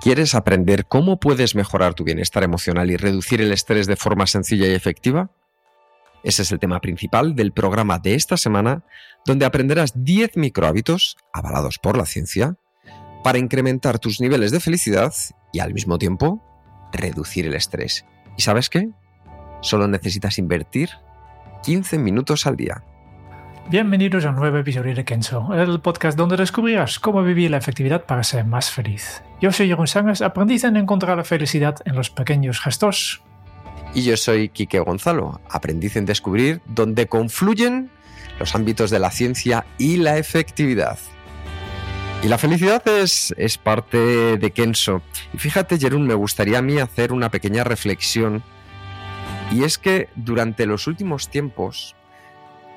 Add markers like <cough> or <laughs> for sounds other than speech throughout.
¿Quieres aprender cómo puedes mejorar tu bienestar emocional y reducir el estrés de forma sencilla y efectiva? Ese es el tema principal del programa de esta semana, donde aprenderás 10 microhábitos, avalados por la ciencia, para incrementar tus niveles de felicidad y al mismo tiempo reducir el estrés. ¿Y sabes qué? Solo necesitas invertir 15 minutos al día. Bienvenidos a un nuevo episodio de Kenzo, el podcast donde descubrirás cómo vivir la efectividad para ser más feliz. Yo soy Jeroen Sangas, aprendiz en encontrar la felicidad en los pequeños gestos. Y yo soy Quique Gonzalo, aprendiz en descubrir dónde confluyen los ámbitos de la ciencia y la efectividad. Y la felicidad es, es parte de Kenzo. Y fíjate, Jerón, me gustaría a mí hacer una pequeña reflexión. Y es que durante los últimos tiempos,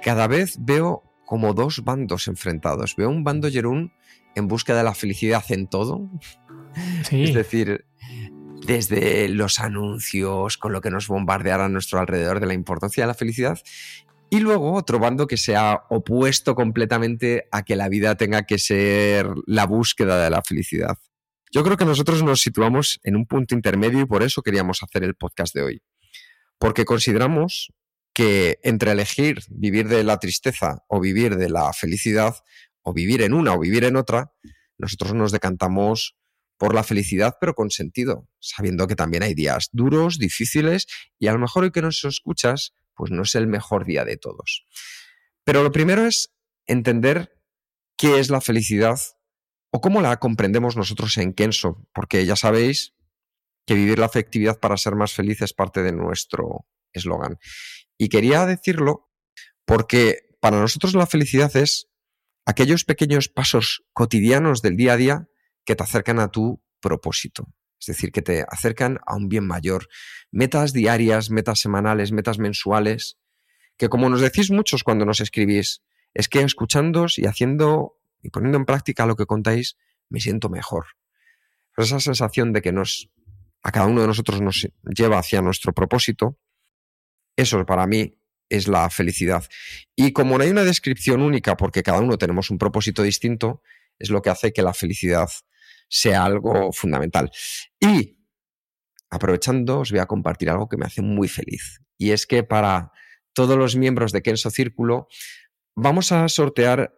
cada vez veo como dos bandos enfrentados. Veo un bando Jerún en busca de la felicidad en todo. Es decir, desde los anuncios, con lo que nos bombardeará a nuestro alrededor de la importancia de la felicidad, y luego otro bando que se ha opuesto completamente a que la vida tenga que ser la búsqueda de la felicidad. Yo creo que nosotros nos situamos en un punto intermedio y por eso queríamos hacer el podcast de hoy. Porque consideramos que entre elegir vivir de la tristeza o vivir de la felicidad, o vivir en una o vivir en otra, nosotros nos decantamos por la felicidad, pero con sentido, sabiendo que también hay días duros, difíciles, y a lo mejor hoy que nos escuchas, pues no es el mejor día de todos. Pero lo primero es entender qué es la felicidad o cómo la comprendemos nosotros en Kenso, porque ya sabéis que vivir la afectividad para ser más feliz es parte de nuestro eslogan. Y quería decirlo porque para nosotros la felicidad es aquellos pequeños pasos cotidianos del día a día que te acercan a tu propósito. Es decir, que te acercan a un bien mayor. Metas diarias, metas semanales, metas mensuales, que como nos decís muchos cuando nos escribís, es que escuchándos y haciendo y poniendo en práctica lo que contáis, me siento mejor. esa sensación de que nos, a cada uno de nosotros nos lleva hacia nuestro propósito, eso para mí es la felicidad. Y como no hay una descripción única, porque cada uno tenemos un propósito distinto, es lo que hace que la felicidad sea algo fundamental. Y aprovechando, os voy a compartir algo que me hace muy feliz. Y es que para todos los miembros de Kenso Círculo, vamos a sortear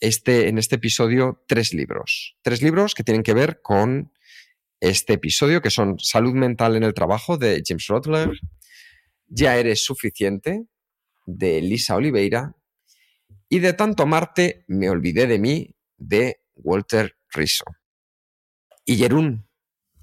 este, en este episodio tres libros. Tres libros que tienen que ver con este episodio, que son Salud Mental en el Trabajo de James Rotler, ya eres suficiente, de Lisa Oliveira, y de tanto amarte me olvidé de mí, de Walter Rizzo. Y Jerún,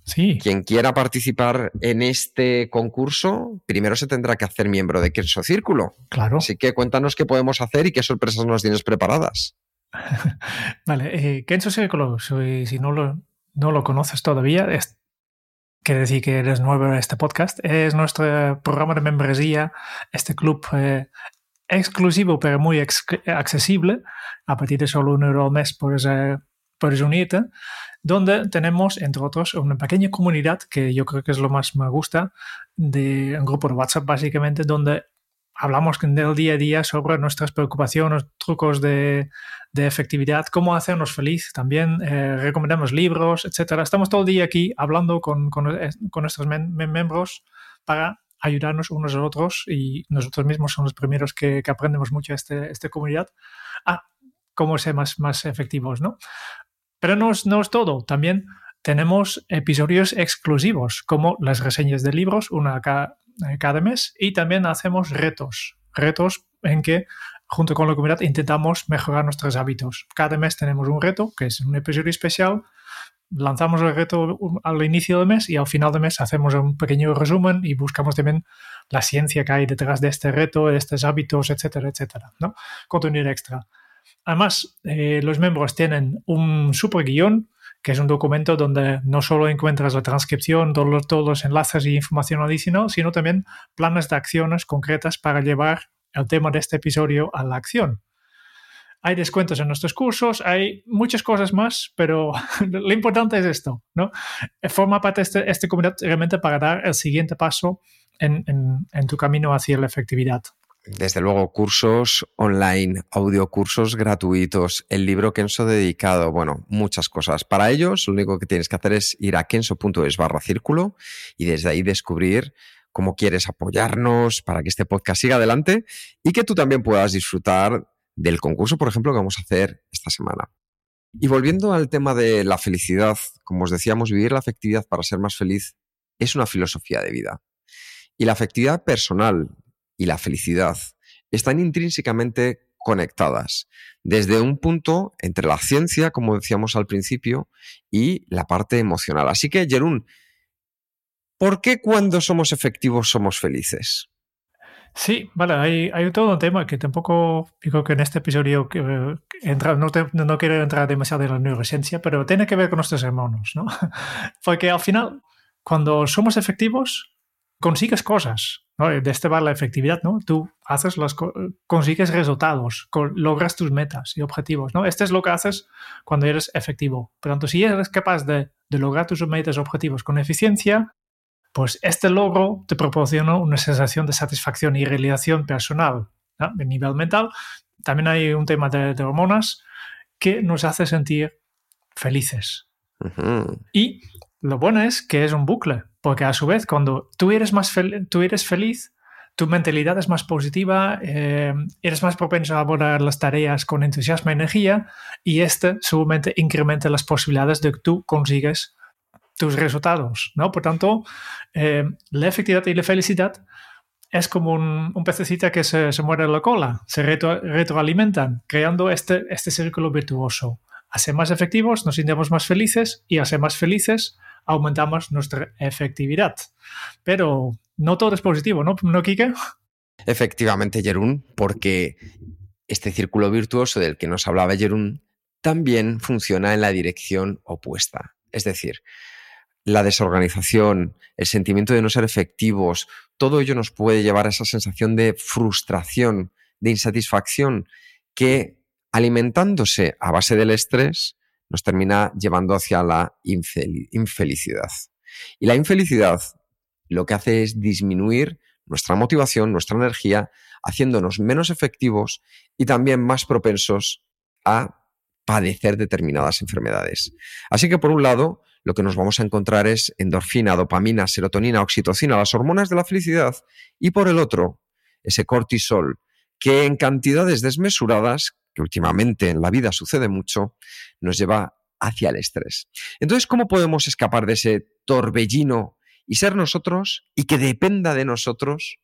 sí. quien quiera participar en este concurso, primero se tendrá que hacer miembro de Kenso Círculo. Claro. Así que cuéntanos qué podemos hacer y qué sorpresas nos tienes preparadas. <laughs> vale, eh, Kenso Círculo, si, no, lo, no lo conoces todavía, es quiere decir que eres nuevo en este podcast, es nuestro programa de membresía, este club eh, exclusivo pero muy accesible, a partir de solo un euro al mes puedes, puedes unirte, donde tenemos, entre otros, una pequeña comunidad que yo creo que es lo más me gusta, de un grupo de WhatsApp básicamente, donde hablamos del día a día sobre nuestras preocupaciones, trucos de, de efectividad, cómo hacernos feliz. También eh, recomendamos libros, etcétera. Estamos todo el día aquí hablando con, con, eh, nuestros miembros para ayudarnos unos a otros y nosotros mismos somos los primeros que, que aprendemos mucho este, esta comunidad a cómo ser más, más efectivos, ¿no? Pero no es, no es todo. También tenemos episodios exclusivos, como las reseñas de libros, una cada, cada mes, y también hacemos retos, retos en que junto con la comunidad intentamos mejorar nuestros hábitos. Cada mes tenemos un reto, que es un episodio especial, lanzamos el reto al inicio del mes y al final del mes hacemos un pequeño resumen y buscamos también la ciencia que hay detrás de este reto, de estos hábitos, etcétera, etcétera. ¿no? Contenido extra. Además, eh, los miembros tienen un super guion, que es un documento donde no solo encuentras la transcripción, todos, todos los enlaces y información adicional, sino también planes de acciones concretas para llevar el tema de este episodio a la acción. Hay descuentos en nuestros cursos, hay muchas cosas más, pero <laughs> lo importante es esto, ¿no? Forma parte de este, este comunidad realmente para dar el siguiente paso en, en tu camino hacia la efectividad. Desde luego, cursos online, audiocursos gratuitos, el libro Kenso dedicado, bueno, muchas cosas. Para ellos, lo único que tienes que hacer es ir a kenso.es barra círculo y desde ahí descubrir cómo quieres apoyarnos para que este podcast siga adelante y que tú también puedas disfrutar del concurso, por ejemplo, que vamos a hacer esta semana. Y volviendo al tema de la felicidad, como os decíamos, vivir la afectividad para ser más feliz es una filosofía de vida. Y la afectividad personal y la felicidad están intrínsecamente conectadas, desde un punto entre la ciencia, como decíamos al principio, y la parte emocional. Así que, Jerún, ¿por qué cuando somos efectivos somos felices? Sí, vale, hay, hay todo un tema que tampoco digo que en este episodio que, entra, no, no, quiero entrar demasiado en la neurociencia, pero tiene que ver con nuestros hermanos, ¿no? <laughs> Porque al final, cuando somos efectivos, consigues cosas, ¿no? De este va la efectividad, ¿no? Tú haces las consigues resultados, logras tus metas y objetivos, ¿no? Este es lo que haces cuando eres efectivo. Por tanto, si eres capaz de, de lograr tus metas y objetivos con eficiencia, pues este logro te proporciona una sensación de satisfacción y realización personal. ¿no? A nivel mental, también hay un tema de, hormonas que nos hace sentir felices. Y lo bueno es que es un bucle, porque a su vez, cuando tú eres, más tú eres feliz, tu mentalidad es más positiva, eh, eres más propenso a abordar las tareas con entusiasmo y energía, y este seguramente incrementa las posibilidades de que tú consigues tus resultados, ¿no? Por tanto, eh, la efectividad y la felicidad es como un, un pececito que se, se, muere la cola, se retroalimentan, creando este, este círculo virtuoso. A ser más efectivos nos sentimos más felices y a ser más felices aumentamos nuestra efectividad. Pero no todo es positivo, ¿no, ¿No Kike? Efectivamente, Jerún, porque este círculo virtuoso del que nos hablaba Jerún también funciona en la dirección opuesta. Es decir, la desorganización, el sentimiento de no ser efectivos, todo ello nos puede llevar a esa sensación de frustración, de insatisfacción, que alimentándose a base del estrés nos termina llevando hacia la infelicidad. Y la infelicidad lo que hace es disminuir nuestra motivación, nuestra energía, haciéndonos menos efectivos y también más propensos a padecer determinadas enfermedades. Así que por un lado, lo que nos vamos a encontrar es endorfina, dopamina, serotonina, oxitocina, las hormonas de la felicidad, y por el otro, ese cortisol, que en cantidades desmesuradas que últimamente en la vida sucede mucho, nos lleva hacia el estrés. Entonces, ¿cómo podemos escapar de ese torbellino y ser nosotros y que dependa de nosotros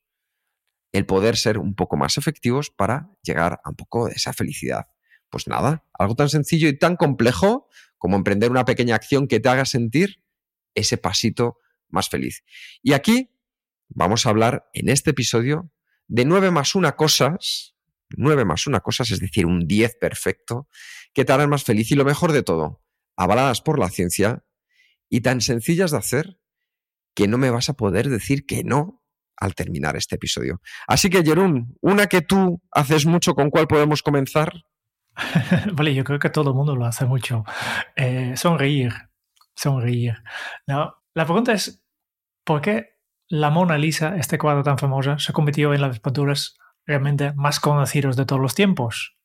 el poder ser un poco más efectivos para llegar a un poco de esa felicidad? Pues nada, algo tan sencillo y tan complejo como emprender una pequeña acción que te haga sentir ese pasito más feliz. Y aquí vamos a hablar en este episodio de nueve más una cosas 9 más una cosa, es decir, un 10 perfecto, que te harán más feliz y lo mejor de todo, avaladas por la ciencia y tan sencillas de hacer que no me vas a poder decir que no al terminar este episodio. Así que, Jerún, una que tú haces mucho, ¿con cuál podemos comenzar? <laughs> vale, yo creo que todo el mundo lo hace mucho. Eh, sonreír, sonreír. No, la pregunta es, ¿por qué la Mona Lisa, este cuadro tan famoso, se convirtió en las pinturas realmente más conocidos de todos los tiempos?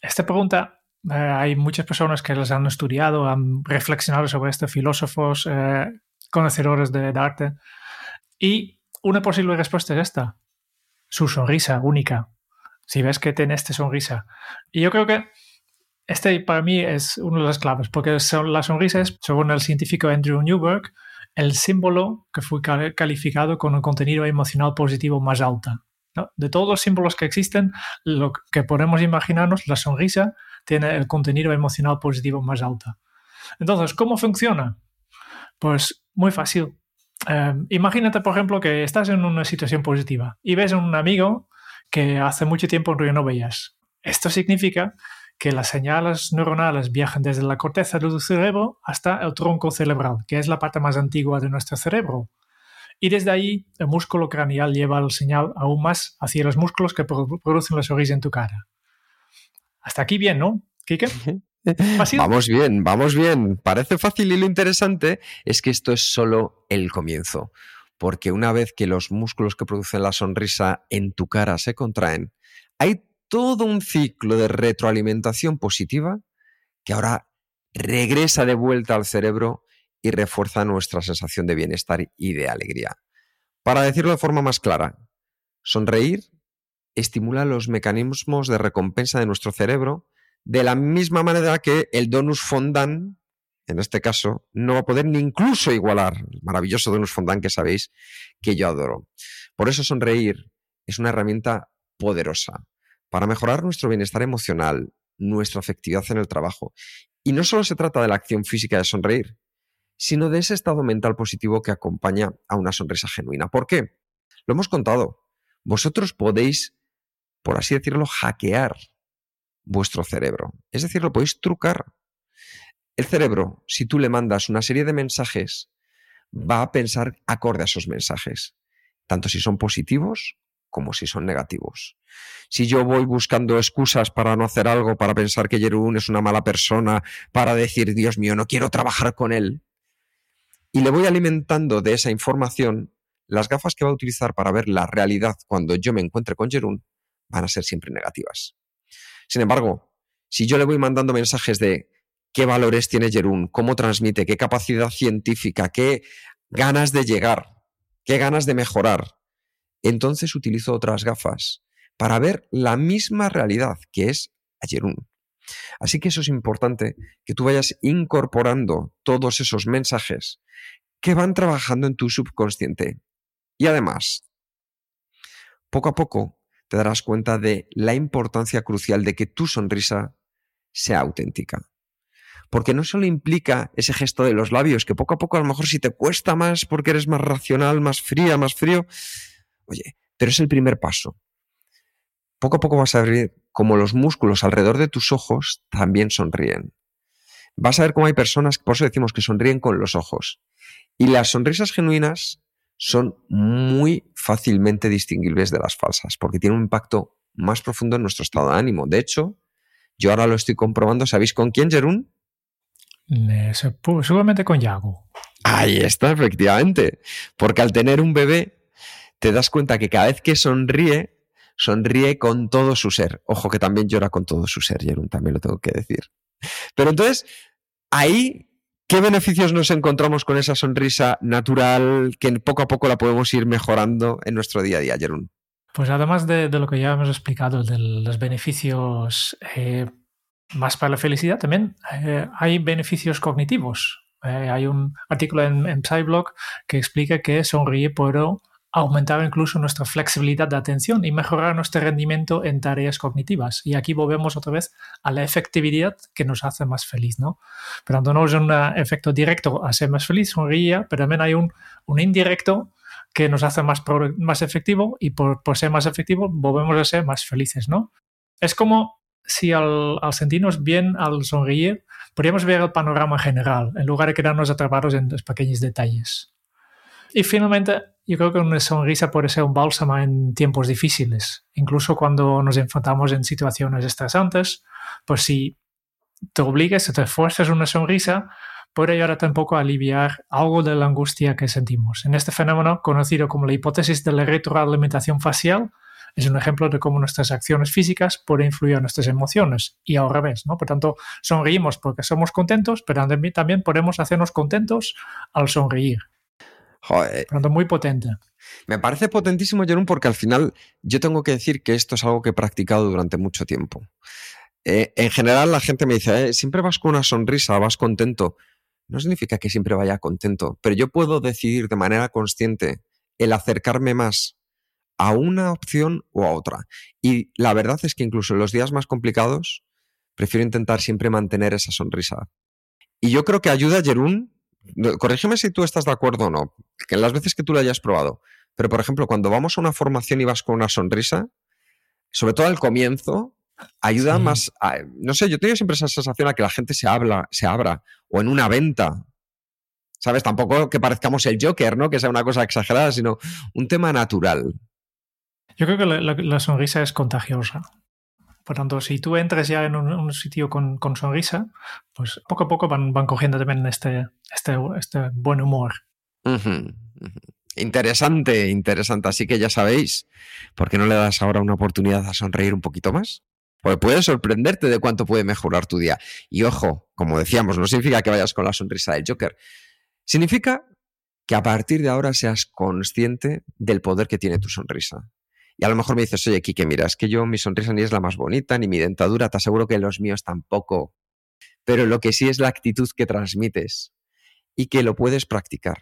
Esta pregunta eh, hay muchas personas que las han estudiado, han reflexionado sobre esto, filósofos, eh, conocedores de, arte. Y una posible respuesta es esta, su sonrisa única. Si ves que tiene esta sonrisa. Y yo creo que este para mí es una de las claves, porque la sonrisa es, según el científico Andrew Newberg, el símbolo que fue calificado con un contenido emocional positivo más alto. De todos los símbolos que existen, lo que podemos imaginarnos, la sonrisa tiene el contenido emocional positivo más alto. Entonces, ¿cómo funciona? Pues muy fácil. Em, imagínate, por ejemplo, que estás en una situación positiva y ves a un amigo que hace mucho tiempo no veías. Esto significa que las señales neuronales viajan desde la corteza del cerebro hasta el tronco cerebral, que es la parte más antigua de nuestro cerebro. Y desde ahí el músculo craneal lleva el señal aún más hacia los músculos que producen la sonrisa en tu cara. Hasta aquí bien, ¿no, Kike? Vamos bien, vamos bien. Parece fácil y lo interesante es que esto es solo el comienzo. Porque una vez que los músculos que producen la sonrisa en tu cara se contraen, hay todo un ciclo de retroalimentación positiva que ahora regresa de vuelta al cerebro y refuerza nuestra sensación de bienestar y de alegría. Para decirlo de forma más clara, sonreír estimula los mecanismos de recompensa de nuestro cerebro de la misma manera que el donus fondant, en este caso, no va a poder ni incluso igualar el maravilloso donus fondant que sabéis que yo adoro. Por eso sonreír es una herramienta poderosa para mejorar nuestro bienestar emocional, nuestra efectividad en el trabajo. Y no solo se trata de la acción física de sonreír, sino de ese estado mental positivo que acompaña a una sonrisa genuina. ¿Por qué? Lo hemos contado. Vosotros podéis, por así decirlo, hackear vuestro cerebro. Es decir, lo podéis trucar. El cerebro, si tú le mandas una serie de mensajes, va a pensar acorde a esos mensajes, tanto si son positivos como si son negativos. Si yo voy buscando excusas para no hacer algo, para pensar que Jerún es una mala persona, para decir, Dios mío, no quiero trabajar con él, y le voy alimentando de esa información, las gafas que va a utilizar para ver la realidad cuando yo me encuentre con Jerún van a ser siempre negativas. Sin embargo, si yo le voy mandando mensajes de qué valores tiene Jerún, cómo transmite, qué capacidad científica, qué ganas de llegar, qué ganas de mejorar, entonces utilizo otras gafas para ver la misma realidad que es a Jerún. Así que eso es importante, que tú vayas incorporando todos esos mensajes que van trabajando en tu subconsciente. Y además, poco a poco te darás cuenta de la importancia crucial de que tu sonrisa sea auténtica. Porque no solo implica ese gesto de los labios, que poco a poco a lo mejor si te cuesta más porque eres más racional, más fría, más frío, oye, pero es el primer paso. Poco a poco vas a ver cómo los músculos alrededor de tus ojos también sonríen. Vas a ver cómo hay personas, por eso decimos que sonríen con los ojos. Y las sonrisas genuinas son muy fácilmente distinguibles de las falsas, porque tienen un impacto más profundo en nuestro estado de ánimo. De hecho, yo ahora lo estoy comprobando. ¿Sabéis con quién, Jerún? Seguramente con Yago. Ahí está, efectivamente. Porque al tener un bebé, te das cuenta que cada vez que sonríe, sonríe con todo su ser. Ojo que también llora con todo su ser, Jerún, también lo tengo que decir. Pero entonces, ahí ¿Qué beneficios nos encontramos con esa sonrisa natural que poco a poco la podemos ir mejorando en nuestro día a día, Jerún? Pues además de, lo que ya hemos explicado, de los beneficios eh, más para la felicidad, también eh, hay beneficios cognitivos. Eh, hay un artículo en, en Psyblog que explica que sonríe puedo aumentar incluso nuestra flexibilidad de atención y mejorar nuestro rendimiento en tareas cognitivas. Y aquí volvemos otra vez a la efectividad que nos hace más feliz, ¿no? Pero no es un efecto directo a ser más feliz, sonríe, pero también hay un, un indirecto que nos hace más, más efectivo y por, por, ser más efectivo volvemos a ser más felices, ¿no? Es como si al, al sentirnos bien, al sonreír, podríamos ver el panorama general en lugar de quedarnos atrapados en los pequeños detalles. Y finalmente, yo creo que una sonrisa puede ser un bálsamo en tiempos difíciles, incluso cuando nos enfrentamos en situaciones estresantes, pues si te obligas o te fuerzas una sonrisa, puede ayudarte un poco a aliviar algo de la angustia que sentimos. En este fenómeno, conocido como la hipótesis de la retroalimentación facial, es un ejemplo de cómo nuestras acciones físicas pueden influir en nuestras emociones y al revés, ¿no? Por tanto, sonreímos porque somos contentos, pero también podemos hacernos contentos al sonreír. Joder. muy potente. Me parece potentísimo, Jerón, porque al final yo tengo que decir que esto es algo que he practicado durante mucho tiempo. Eh, en general la gente me dice, eh, siempre vas con una sonrisa, vas contento. No significa que siempre vaya contento, pero yo puedo decidir de manera consciente el acercarme más a una opción o a otra. Y la verdad es que incluso en los días más complicados, prefiero intentar siempre mantener esa sonrisa. Y yo creo que ayuda, Jerún, corrígeme si tú estás de acuerdo o no, que en las veces que tú lo hayas probado, pero por ejemplo, cuando vamos a una formación y vas con una sonrisa, sobre todo al comienzo, ayuda más. no sé, yo tengo siempre esa sensación a que la gente se habla, se abra, o en una venta. ¿Sabes? Tampoco que parezcamos el Joker, ¿no? Que sea una cosa exagerada, sino un tema natural. Yo creo que la, sonrisa es contagiosa. Por tanto, si tú entras ya en un, sitio con, sonrisa, pues poco a poco van, cogiendo también este, este, este buen humor. Interesante, interesante. Así que ya sabéis, ¿por qué no le das ahora una oportunidad a sonreír un poquito más? Pues puede sorprenderte de cuánto puede mejorar tu día. Y ojo, como decíamos, no significa que vayas con la sonrisa del Joker. Significa que a partir de ahora seas consciente del poder que tiene tu sonrisa. Y a lo mejor me dices, oye, Kike, mira, es que yo mi sonrisa ni es la más bonita, ni mi dentadura, te aseguro que los míos tampoco. Pero lo que sí es la actitud que transmites y que lo puedes practicar.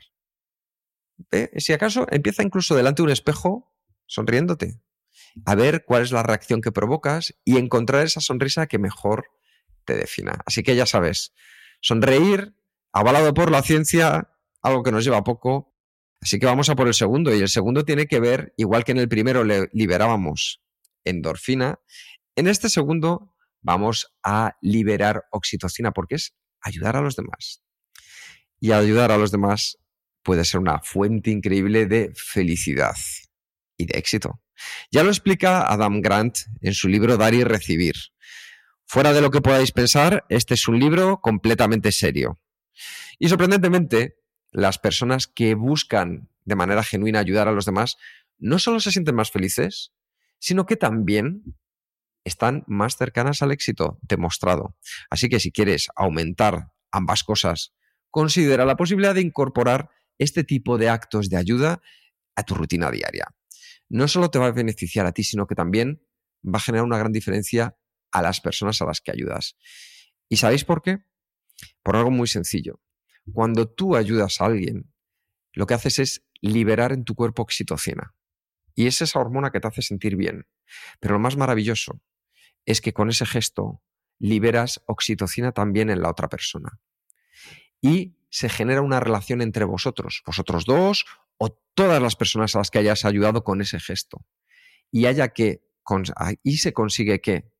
Si acaso empieza incluso delante de un espejo sonriéndote a ver cuál es la reacción que provocas y encontrar esa sonrisa que mejor te defina. Así que ya sabes, sonreír, avalado por la ciencia, algo que nos lleva poco. Así que vamos a por el segundo. Y el segundo tiene que ver, igual que en el primero le liberábamos endorfina, en este segundo vamos a liberar oxitocina porque es ayudar a los demás. Y ayudar a los demás puede ser una fuente increíble de felicidad y de éxito. Ya lo explica Adam Grant en su libro Dar y Recibir. Fuera de lo que podáis pensar, este es un libro completamente serio. Y sorprendentemente, las personas que buscan de manera genuina ayudar a los demás no solo se sienten más felices, sino que también están más cercanas al éxito demostrado. Así que si quieres aumentar ambas cosas, considera la posibilidad de incorporar este tipo de actos de ayuda a tu rutina diaria no solo te va a beneficiar a ti, sino que también va a generar una gran diferencia a las personas a las que ayudas. ¿Y sabéis por qué? Por algo muy sencillo. Cuando tú ayudas a alguien, lo que haces es liberar en tu cuerpo oxitocina. Y es esa hormona que te hace sentir bien. Pero lo más maravilloso es que con ese gesto liberas oxitocina también en la otra persona. Y se genera una relación entre vosotros, vosotros dos o todas las personas a las que hayas ayudado con ese gesto. Y haya que, y se consigue que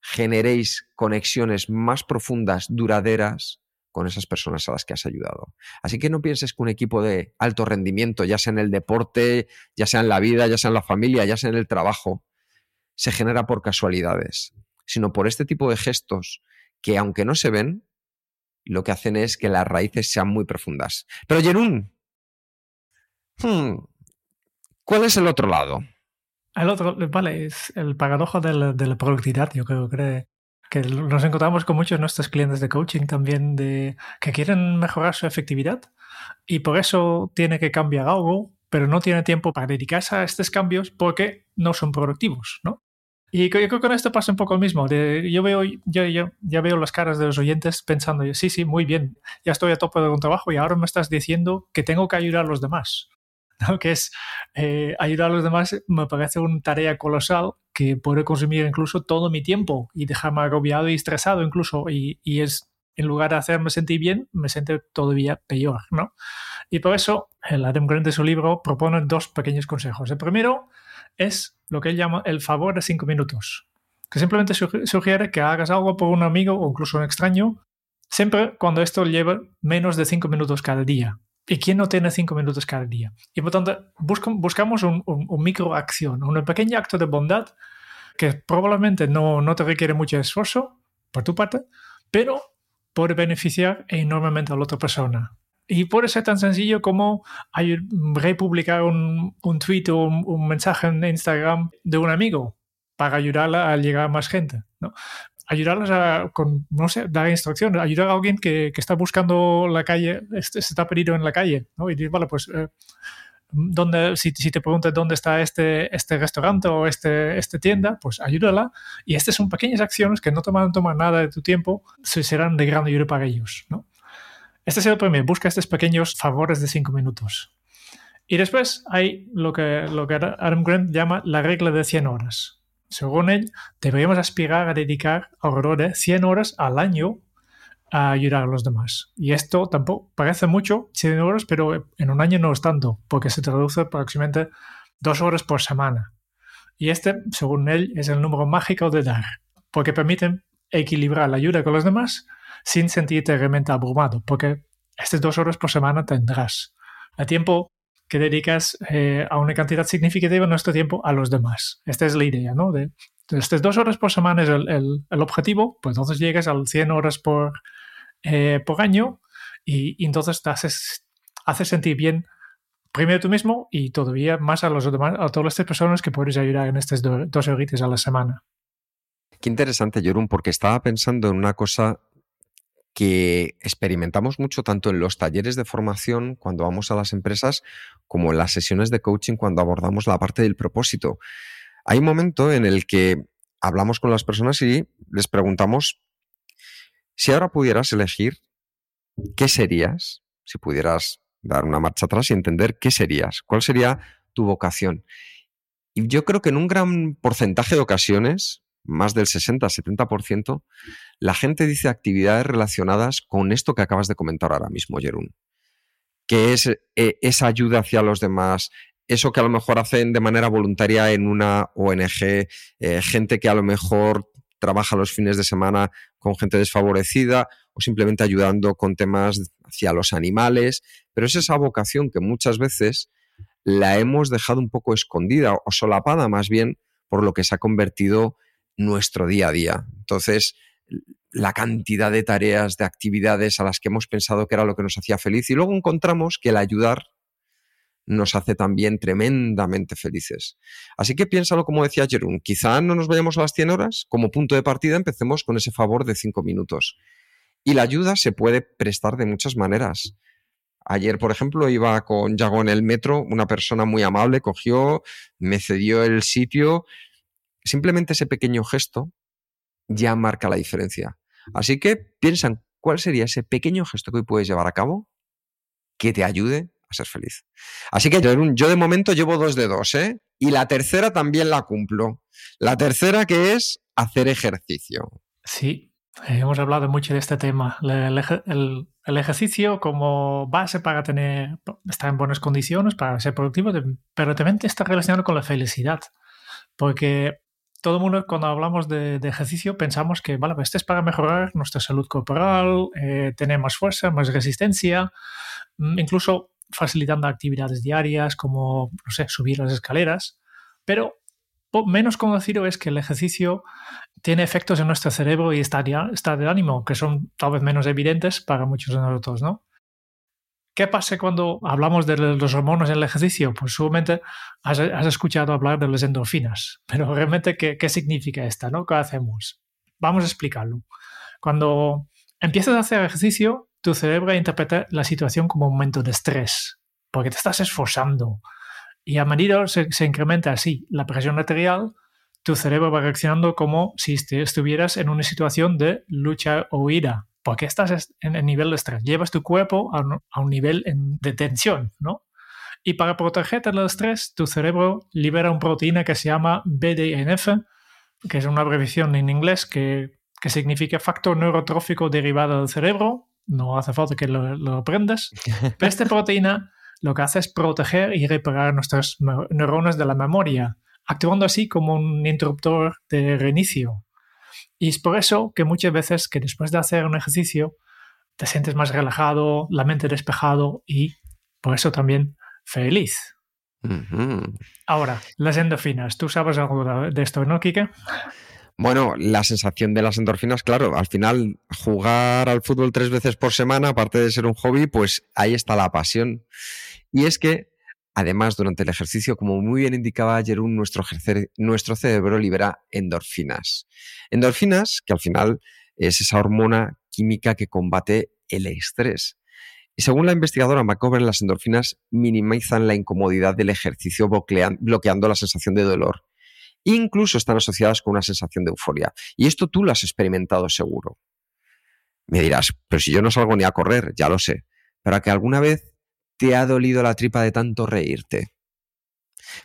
generéis conexiones más profundas, duraderas, con esas personas a las que has ayudado. Así que no pienses que un equipo de alto rendimiento, ya sea en el deporte, ya sea en la vida, ya sea en la familia, ya sea en el trabajo, se genera por casualidades, sino por este tipo de gestos que, aunque no se ven, lo que hacen es que las raíces sean muy profundas. Pero Jerún, Hmm. ¿Cuál es el otro lado? El otro, vale, es el paradojo de la, productividad, yo creo que, que nos encontramos con muchos de nuestros clientes de coaching también de que quieren mejorar su efectividad y por eso tiene que cambiar algo, pero no tiene tiempo para dedicarse a estos cambios porque no son productivos, ¿no? Y yo creo que con esto pasa un poco lo mismo. yo veo, yo, ya veo las caras de los oyentes pensando, sí, sí, muy bien, ya estoy a tope de un trabajo y ahora me estás diciendo que tengo que ayudar a los demás. Que es eh, ayudar a los demás, me parece una tarea colosal que puede consumir incluso todo mi tiempo y dejarme agobiado y estresado incluso. Y, y es, en lugar de hacerme sentir bien, me siento todavía peor, ¿no? Y por eso, el Adam Grant de su libro propone dos pequeños consejos. El primero es lo que él llama el favor de cinco minutos, que simplemente sugiere que hagas algo por un amigo o incluso un extraño, siempre cuando esto lleve menos de cinco minutos cada día. ¿Y quién no tiene cinco minutos cada día? Y por tanto, buscamos un, un, microacción, un pequeño acto de bondad que probablemente no, no te requiere mucho esfuerzo por tu parte, pero puede beneficiar enormemente a la otra persona. Y puede ser tan sencillo como republicar un, un tweet o un, un, mensaje en Instagram de un amigo para ayudarla a llegar a más gente. ¿no? Ayudarlos a, con, no sé, dar instrucciones, ayudar a alguien que, que está buscando la calle, se está perdido en la calle, ¿no? Y decir, vale, pues, eh, ¿dónde, si, si, te preguntas dónde está este, este restaurante o este, este tienda, pues ayúdala. Y estas son pequeñas acciones que no toman, toman nada de tu tiempo, se serán de gran ayuda para ellos, ¿no? Este es el primer, busca estos pequeños favores de cinco minutos. Y después hay lo que, lo que Adam Grant llama la regla de 100 horas. Según él, deberíamos aspirar a dedicar alrededor de 100 horas al año a ayudar a los demás. Y esto tampoco parece mucho, 100 horas, pero en un año no es tanto, porque se traduce aproximadamente dos horas por semana. Y este, según él, es el número mágico de dar, porque permite equilibrar la ayuda con los demás sin sentirte realmente abrumado, porque estas dos horas por semana tendrás el tiempo que dedicas eh, a una cantidad significativa de nuestro tiempo a los demás. Esta es la idea, ¿no? De, estas dos horas por semana es el, objetivo, pues entonces llegas a 100 horas por, eh, por año y, entonces te haces, haces sentir bien primero tú mismo y todavía más a, los demás, a todas estas personas que puedes ayudar en estas dos horitas a la semana. Qué interesante, Jorun, porque estaba pensando en una cosa que experimentamos mucho tanto en los talleres de formación cuando vamos a las empresas como en las sesiones de coaching cuando abordamos la parte del propósito. Hay un momento en el que hablamos con las personas y les preguntamos si ahora pudieras elegir qué serías, si pudieras dar una marcha atrás y entender qué serías, cuál sería tu vocación. Y yo creo que en un gran porcentaje de ocasiones, más del 60-70%, la gente dice actividades relacionadas con esto que acabas de comentar ahora mismo, Jerún, que es eh, esa ayuda hacia los demás, eso que a lo mejor hacen de manera voluntaria en una ONG, eh, gente que a lo mejor trabaja los fines de semana con gente desfavorecida o simplemente ayudando con temas hacia los animales, pero es esa vocación que muchas veces la hemos dejado un poco escondida o solapada más bien por lo que se ha convertido nuestro día a día. Entonces, la cantidad de tareas, de actividades a las que hemos pensado que era lo que nos hacía feliz y luego encontramos que el ayudar nos hace también tremendamente felices. Así que piénsalo como decía Jerún, quizá no nos vayamos a las 100 horas, como punto de partida empecemos con ese favor de 5 minutos. Y la ayuda se puede prestar de muchas maneras. Ayer, por ejemplo, iba con Yago en el metro, una persona muy amable cogió, me cedió el sitio. Simplemente ese pequeño gesto ya marca la diferencia. Así que piensan cuál sería ese pequeño gesto que hoy puedes llevar a cabo que te ayude a ser feliz. Así que yo de momento llevo dos de dos, ¿eh? Y la tercera también la cumplo. La tercera que es hacer ejercicio. Sí, eh, hemos hablado mucho de este tema. El, ejercicio como base para tener, estar en buenas condiciones, para ser productivo, pero también está relacionado con la felicidad. Porque todo el mundo cuando hablamos de, ejercicio pensamos que, vale, este es para mejorar nuestra salud corporal, eh, tener más fuerza, más resistencia, mm, incluso facilitando actividades diarias como, no sé, subir las escaleras, pero menos conocido es que el ejercicio tiene efectos en nuestro cerebro y estado de ánimo, que son tal vez menos evidentes para muchos de nosotros, ¿no? ¿Qué pasa cuando hablamos de los hormonas en el ejercicio? Pues seguramente has, escuchado hablar de las endorfinas, <laughs> pero realmente, ¿qué, ¿qué, significa esta? ¿no? ¿Qué hacemos? Vamos a explicarlo. Cuando empiezas a hacer ejercicio, tu cerebro interpreta la situación como un momento de estrés, porque te estás esforzando. Y a medida se, se incrementa así la presión arterial, tu cerebro va reaccionando como si estuvieras en una situación de lucha o huida, porque estás en el nivel de estrés. Llevas tu cuerpo a un, nivel de tensión, ¿no? Y para protegerte del estrés, tu cerebro libera una proteína que se llama BDNF, que es una abreviación en inglés que, que significa factor neurotrófico derivado del cerebro, no hace falta que lo, aprendas. <laughs> Pero esta proteína lo que hace es proteger y reparar nuestras neuronas de la memoria, actuando así como un interruptor de reinicio. Y es por eso que muchas veces que después de hacer un ejercicio te sientes más relajado, la mente despejado y por eso también feliz. Ahora, las endorfinas. ¿Tú sabes algo de esto, no, Kike? Bueno, la sensación de las endorfinas, claro, al final jugar al fútbol tres veces por semana, aparte de ser un hobby, pues ahí está la pasión. Y es que, además, durante el ejercicio, como muy bien indicaba Jerún, nuestro, nuestro cerebro libera endorfinas. Endorfinas, que al final es esa hormona química que combate el estrés. Y según la investigadora McCover, las endorfinas minimizan la incomodidad del ejercicio bloqueando la sensación de dolor incluso están asociadas con una sensación de euforia. Y esto tú lo has experimentado seguro. Me dirás, pero si yo no salgo ni a correr, ya lo sé, pero que alguna vez te ha dolido la tripa de tanto reírte.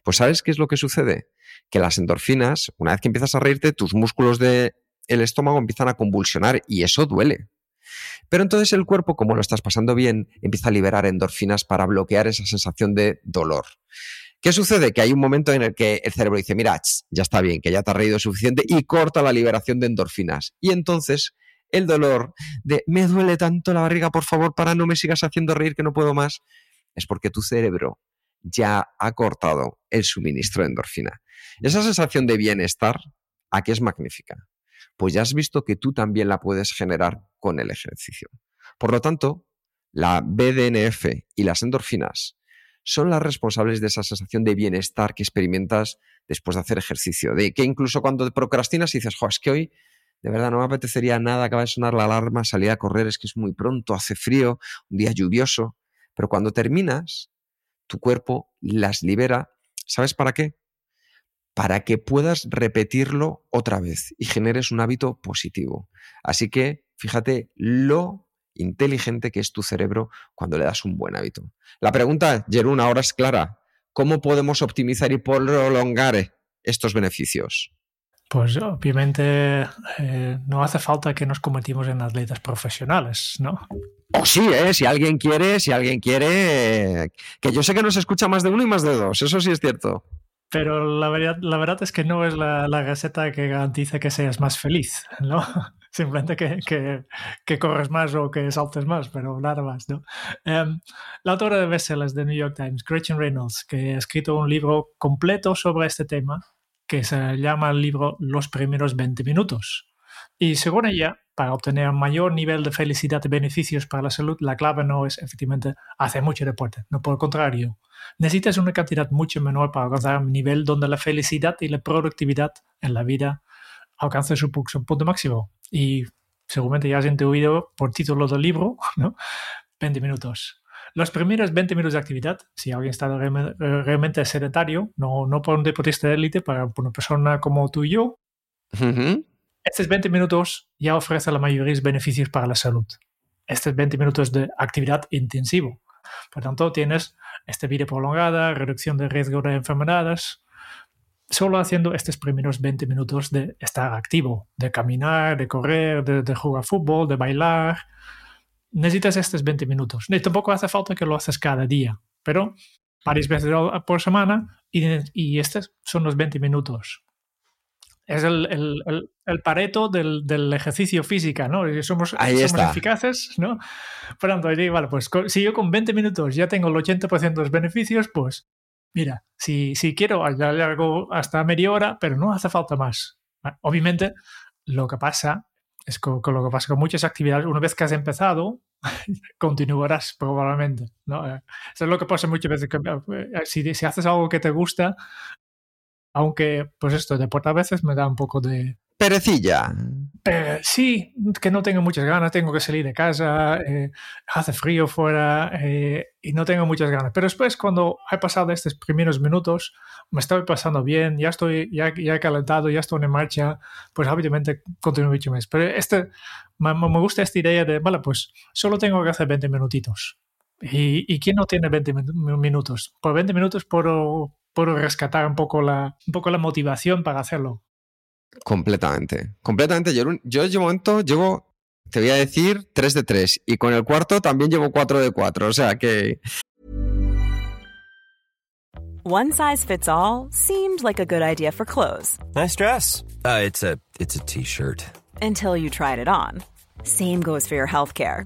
Pues ¿sabes qué es lo que sucede? Que las endorfinas, una vez que empiezas a reírte, tus músculos del estómago empiezan a convulsionar y eso duele. Pero entonces el cuerpo, como lo estás pasando bien, empieza a liberar endorfinas para bloquear esa sensación de dolor. ¿Qué sucede? Que hay un momento en el que el cerebro dice, mira, ya está bien, que ya te has reído suficiente y corta la liberación de endorfinas. Y entonces el dolor de me duele tanto la barriga, por favor, para no me sigas haciendo reír que no puedo más, es porque tu cerebro ya ha cortado el suministro de endorfina. Esa sensación de bienestar, aquí es magnífica. Pues ya has visto que tú también la puedes generar con el ejercicio. Por lo tanto, la BDNF y las endorfinas son las responsables de esa sensación de bienestar que experimentas después de hacer ejercicio. De que incluso cuando procrastinas y dices, jo, es que hoy de verdad no me apetecería nada, acaba de sonar la alarma, salir a correr, es que es muy pronto, hace frío, un día lluvioso. Pero cuando terminas, tu cuerpo las libera. ¿Sabes para qué? Para que puedas repetirlo otra vez y generes un hábito positivo. Así que fíjate lo inteligente que es tu cerebro cuando le das un buen hábito. La pregunta, Jerún, ahora es clara. ¿Cómo podemos optimizar y prolongar estos beneficios? Pues obviamente eh, no hace falta que nos convertimos en atletas profesionales, ¿no? O sí, ¿eh? si alguien quiere, si alguien quiere, que yo sé que nos escucha más de uno y más de dos, eso sí es cierto. Pero la verdad, la verdad es que no es la, la receta que garantiza que seas más feliz, ¿no? <laughs> simplemente que, que, corres más o que saltes más, pero nada más. ¿no? Em, la autora de bestsellers de New York Times, Gretchen Reynolds, que ha escrito un libro completo sobre este tema, que se llama el libro Los primeros 20 minutos. Y según ella, para obtener mayor nivel de felicidad y beneficios para la salud, la clave no es efectivamente hacer mucho deporte, no por el contrario. Necesitas una cantidad mucho menor para alcanzar un nivel donde la felicidad y la productividad en la vida alcancen su, punto máximo y seguramente ya has intuido por título del libro, <laughs> ¿no? 20 minutos. Los primeros 20 minutos de actividad, si alguien está realmente sedentario, no, no por un deportista de élite, para una persona como tú y yo, estos 20 minutos ya ofrecen la mayoría de beneficios para la salud. Estos 20 minutos de actividad intensivo. Por tanto, tienes esta vida prolongada, reducción de riesgo de enfermedades, solo haciendo estos primeros 20 minutos de estar activo, de caminar, de correr, de, jugar fútbol, de bailar. Necesitas estos 20 minutos. Y tampoco hace falta que lo haces cada día, pero varias veces por semana y, y estos son los 20 minutos. Es el, el, el, pareto del, del, ejercicio física, ¿no? Somos, somos eficaces, ¿no? Por tanto, vale, pues si yo con 20 minutos ya tengo el 80% de los beneficios, pues mira, si, si quiero algo hasta media hora, pero no hace falta más. Obviamente, lo que pasa es con, lo que pasa con muchas actividades, una vez que has empezado, <laughs> continuarás probablemente. ¿no? Eh, eso es lo que pasa muchas veces. Eh, si, si haces algo que te gusta, aunque, pues esto, deporte a veces me da un poco de, perecilla. Eh, sí, que no tengo muchas ganas, tengo que salir de casa, eh, hace frío fuera eh, y no tengo muchas ganas. Pero después, cuando he pasado estos primeros minutos, me estoy pasando bien, ya estoy, ya, ya he calentado, ya estoy en marcha, pues obviamente continúo mucho más. Pero este, me, me, gusta esta idea de, vale, pues solo tengo que hacer 20 minutitos. ¿Y, y quién no tiene 20 minutos? Por 20 minutos puedo, puedo rescatar un poco, la, un poco la motivación para hacerlo. Completamente. Completamente. Yo, yo de momento llevo, te voy a decir, 3 de 3. Y con el cuarto también llevo 4 de 4. O sea que. One size fits all seemed like a good idea for clothes. Nice dress. Uh, it's a t-shirt. Until you tried it on. Same goes for your healthcare.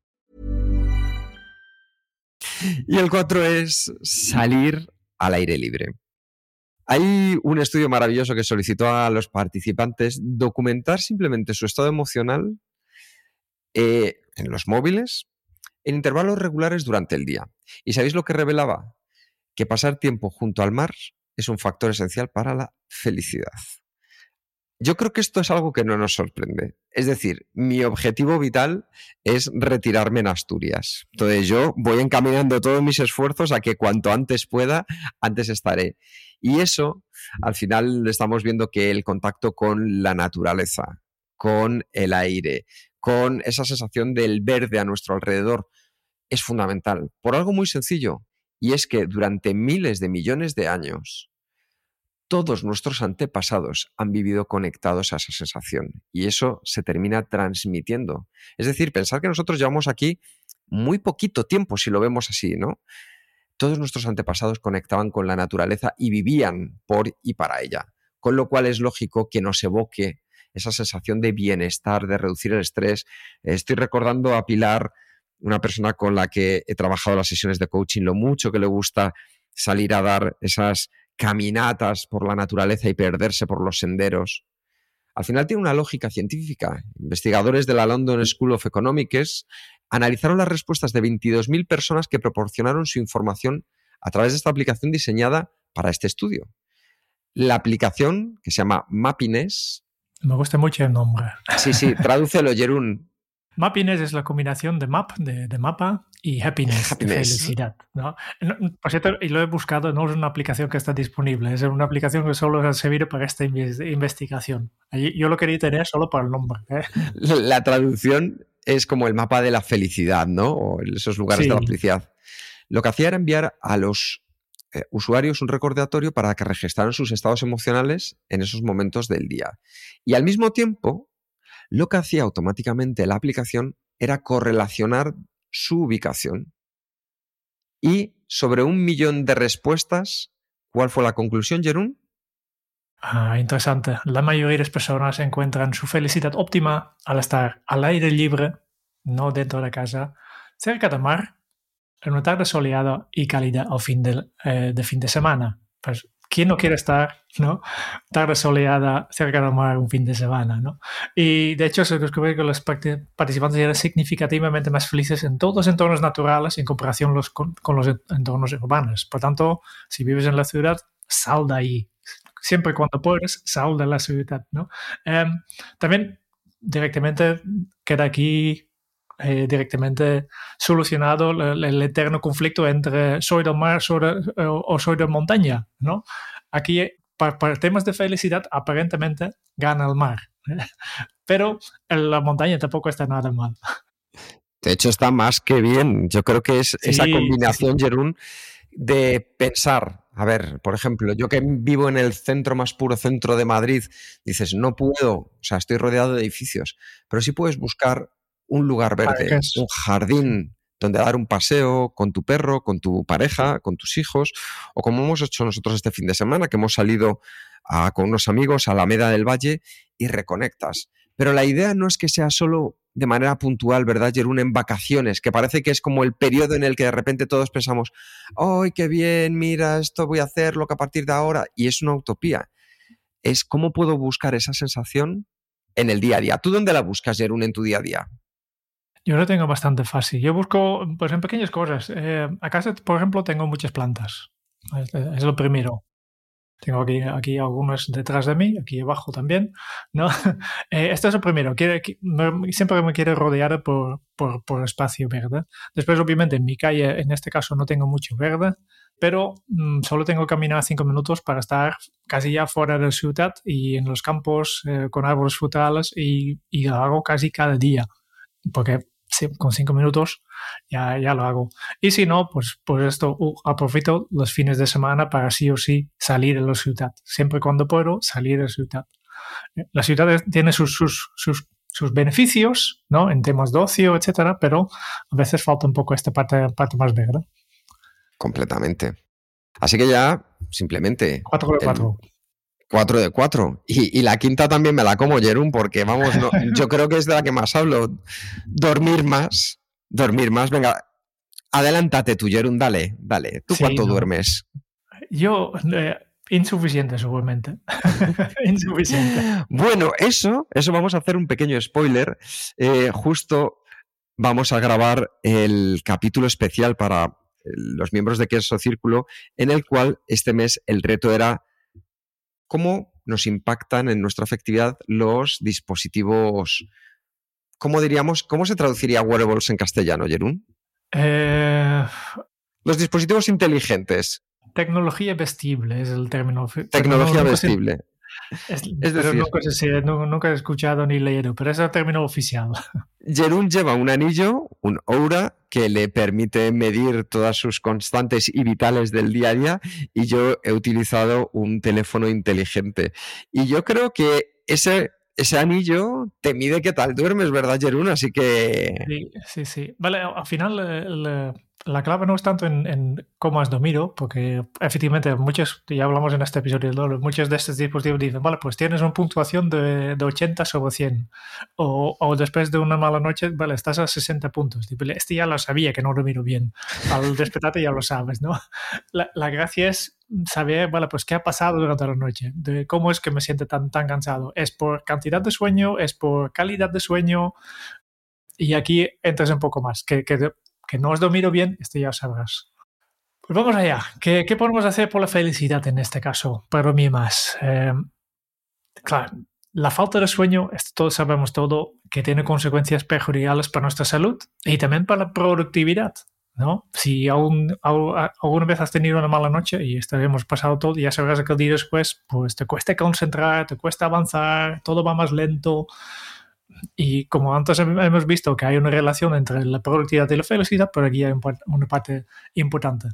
Y el cuatro es salir al aire libre. Hay un estudio maravilloso que solicitó a los participantes documentar simplemente su estado emocional eh, en los móviles en intervalos regulares durante el día. ¿Y sabéis lo que revelaba? Que pasar tiempo junto al mar es un factor esencial para la felicidad. Yo creo que esto es algo que no nos sorprende. Es decir, mi objetivo vital es retirarme en Asturias. Entonces yo voy encaminando todos mis esfuerzos a que cuanto antes pueda, antes estaré. Y eso, al final estamos viendo que el contacto con la naturaleza, con el aire, con esa sensación del verde a nuestro alrededor, es fundamental. Por algo muy sencillo, y es que durante miles de millones de años, todos nuestros antepasados han vivido conectados a esa sensación y eso se termina transmitiendo. Es decir, pensar que nosotros llevamos aquí muy poquito tiempo si lo vemos así, ¿no? Todos nuestros antepasados conectaban con la naturaleza y vivían por y para ella, con lo cual es lógico que nos evoque esa sensación de bienestar, de reducir el estrés. Estoy recordando a Pilar, una persona con la que he trabajado las sesiones de coaching, lo mucho que le gusta salir a dar esas caminatas por la naturaleza y perderse por los senderos. Al final tiene una lógica científica. Investigadores de la London School of Economics analizaron las respuestas de 22.000 personas que proporcionaron su información a través de esta aplicación diseñada para este estudio. La aplicación, que se llama Mappiness. Me gusta mucho el nombre. Sí, sí, tradúcelo, Jerún. Mappiness es la combinación de map, de, mapa, y happiness, felicidad. ¿no? Por cierto, y lo he buscado, no es una aplicación que está disponible, es una aplicación que solo ha servido para esta investigación. Yo lo quería tener solo para el nombre. ¿eh? La traducción es como el mapa de la felicidad, ¿no? O esos lugares de la felicidad. Lo que hacía era enviar a los eh, usuarios un recordatorio para que registraran sus estados emocionales en esos momentos del día. Y al mismo tiempo lo que hacía automáticamente la aplicación era correlacionar su ubicación. Y sobre un millón de respuestas, ¿cuál fue la conclusión, Jerún? Ah, interesante. La mayoría de las personas encuentran su felicidad óptima al estar al aire libre, no dentro de casa, cerca del mar, en una tarde soleada y cálida al fin de, eh, de fin de semana. Pues ¿quién no quiere estar, ¿no? Tarde soleada cerca del mar un fin de semana, ¿no? Y de hecho se descubrió que los participantes eran significativamente más felices en todos los entornos naturales en comparación con, los entornos urbanos. Por tanto, si vives en la ciudad, sal de ahí. Siempre cuando puedes, sal de la ciudad, ¿no? Em, también directamente queda aquí eh, directamente solucionado el, eterno conflicto entre soy del mar o soy de montaña, ¿no? Aquí, para, temas de felicidad, aparentemente gana el mar, pero en la montaña tampoco está nada mal. De hecho, está más que bien. Yo creo que es esa combinación, Jerún, de pensar, a ver, por ejemplo, yo que vivo en el centro más puro centro de Madrid, dices, no puedo, o sea, estoy rodeado de edificios, pero sí puedes buscar un lugar verde, un jardín donde dar un paseo con tu perro, con tu pareja, con tus hijos, o como hemos hecho nosotros este fin de semana, que hemos salido con unos amigos a la Meda del Valle y reconectas. Pero la idea no es que sea solo de manera puntual, ¿verdad, Jerún? En vacaciones, que parece que es como el periodo en el que de repente todos pensamos, ¡ay, qué bien! Mira, esto voy a hacerlo que a partir de ahora. Y es una utopía. Es cómo puedo buscar esa sensación en el día a día. ¿Tú dónde la buscas, Jerún, en tu día a día? Yo lo tengo bastante fácil. Yo busco, pues en pequeñas cosas. Eh, acá, por ejemplo, tengo muchas plantas. Es, lo primero. Tengo aquí, aquí algunas detrás de mí, aquí abajo también. ¿no? <laughs> Eh, esto es lo primero. Quiere, siempre me quiero rodear por, por, por, espacio verde. Después, obviamente, en mi calle, en este caso, no tengo mucho verde, pero mm, solo tengo que caminar cinco minutos para estar casi ya fuera de la ciudad y en los campos eh, con árboles frutales y, y lo hago casi cada día porque con cinco minutos ya, ya lo hago. Y si no, pues, pues esto uh, aprovecho los fines de semana para sí o sí salir de la ciudad. Siempre cuando puedo, salir de la ciudad. Eh, la ciudad tiene sus, sus, sus, sus beneficios, ¿no? En temas de ocio, etcétera, pero a veces falta un poco esta parte, parte más verde. Completamente. Así que ya, simplemente. 4 de 4. 4 de 4. Y, la quinta también me la como, Jerún, porque vamos, no, <laughs> yo creo que es de la que más hablo. Dormir más, dormir más. Venga, adelántate tú, Jerún, dale, dale. ¿Tú cuánto duermes? Yo, eh, Insuficiente, seguramente. <laughs> Insuficiente. Bueno, eso, eso vamos a hacer un pequeño spoiler. Eh, justo vamos a grabar el capítulo especial para los miembros de Queso Círculo, en el cual este mes el reto era cómo nos impactan en nuestra afectividad los dispositivos. ¿Cómo diríamos? ¿Cómo se traduciría wearables en castellano, Jerún? Eh, Los dispositivos inteligentes. tecnología vestible es el término. Tecnología se- vestible. Es- <laughs> Es decir- nunca, nu- nunca he escuchado ni leído, pero es el término oficial. <laughs> Jerún lleva un anillo, un Oura, que le permite medir todas sus constantes y vitales del día a día, y yo he utilizado un teléfono inteligente. Y yo creo que ese, ese anillo te mide qué tal duermes, ¿verdad, Jerún? Así que... Sí, sí, sí. Vale, al final eh, el- la clave no es tanto en, en cómo has dormido, porque efectivamente muchos, ya hablamos en este episodio, ¿no? muchos de estos dispositivos dicen, vale, pues tienes una puntuación de, de 80 sobre 100, o, o después de una mala noche, vale, estás a 60 puntos. Este ya lo sabía que no dormido bien. Al <laughs> despertarte ya lo sabes, ¿no? La, la gracia es saber, vale, pues qué ha pasado durante la noche, de cómo es que me siento tan, tan cansado. ¿Es por cantidad de sueño? ¿Es por calidad de sueño? Y aquí entras un poco más, que, que, que no has dormido bien, esto ya sabrás. Pues vamos allá. ¿Qué, qué podemos hacer por la felicidad en este caso? Para mí más. Eh, claro, la falta de sueño, esto todos sabemos todo, que tiene consecuencias perjudiciales para nuestra salud y también para la productividad. ¿no? Si aún, alguna vez has tenido una mala noche y esto hemos pasado todo, ya sabrás que el día después pues te cuesta concentrar, te cuesta avanzar, todo va más lento. Y como antes hem- hemos visto que hay una relación entre la productividad y la felicidad, pero aquí hay una parte importante.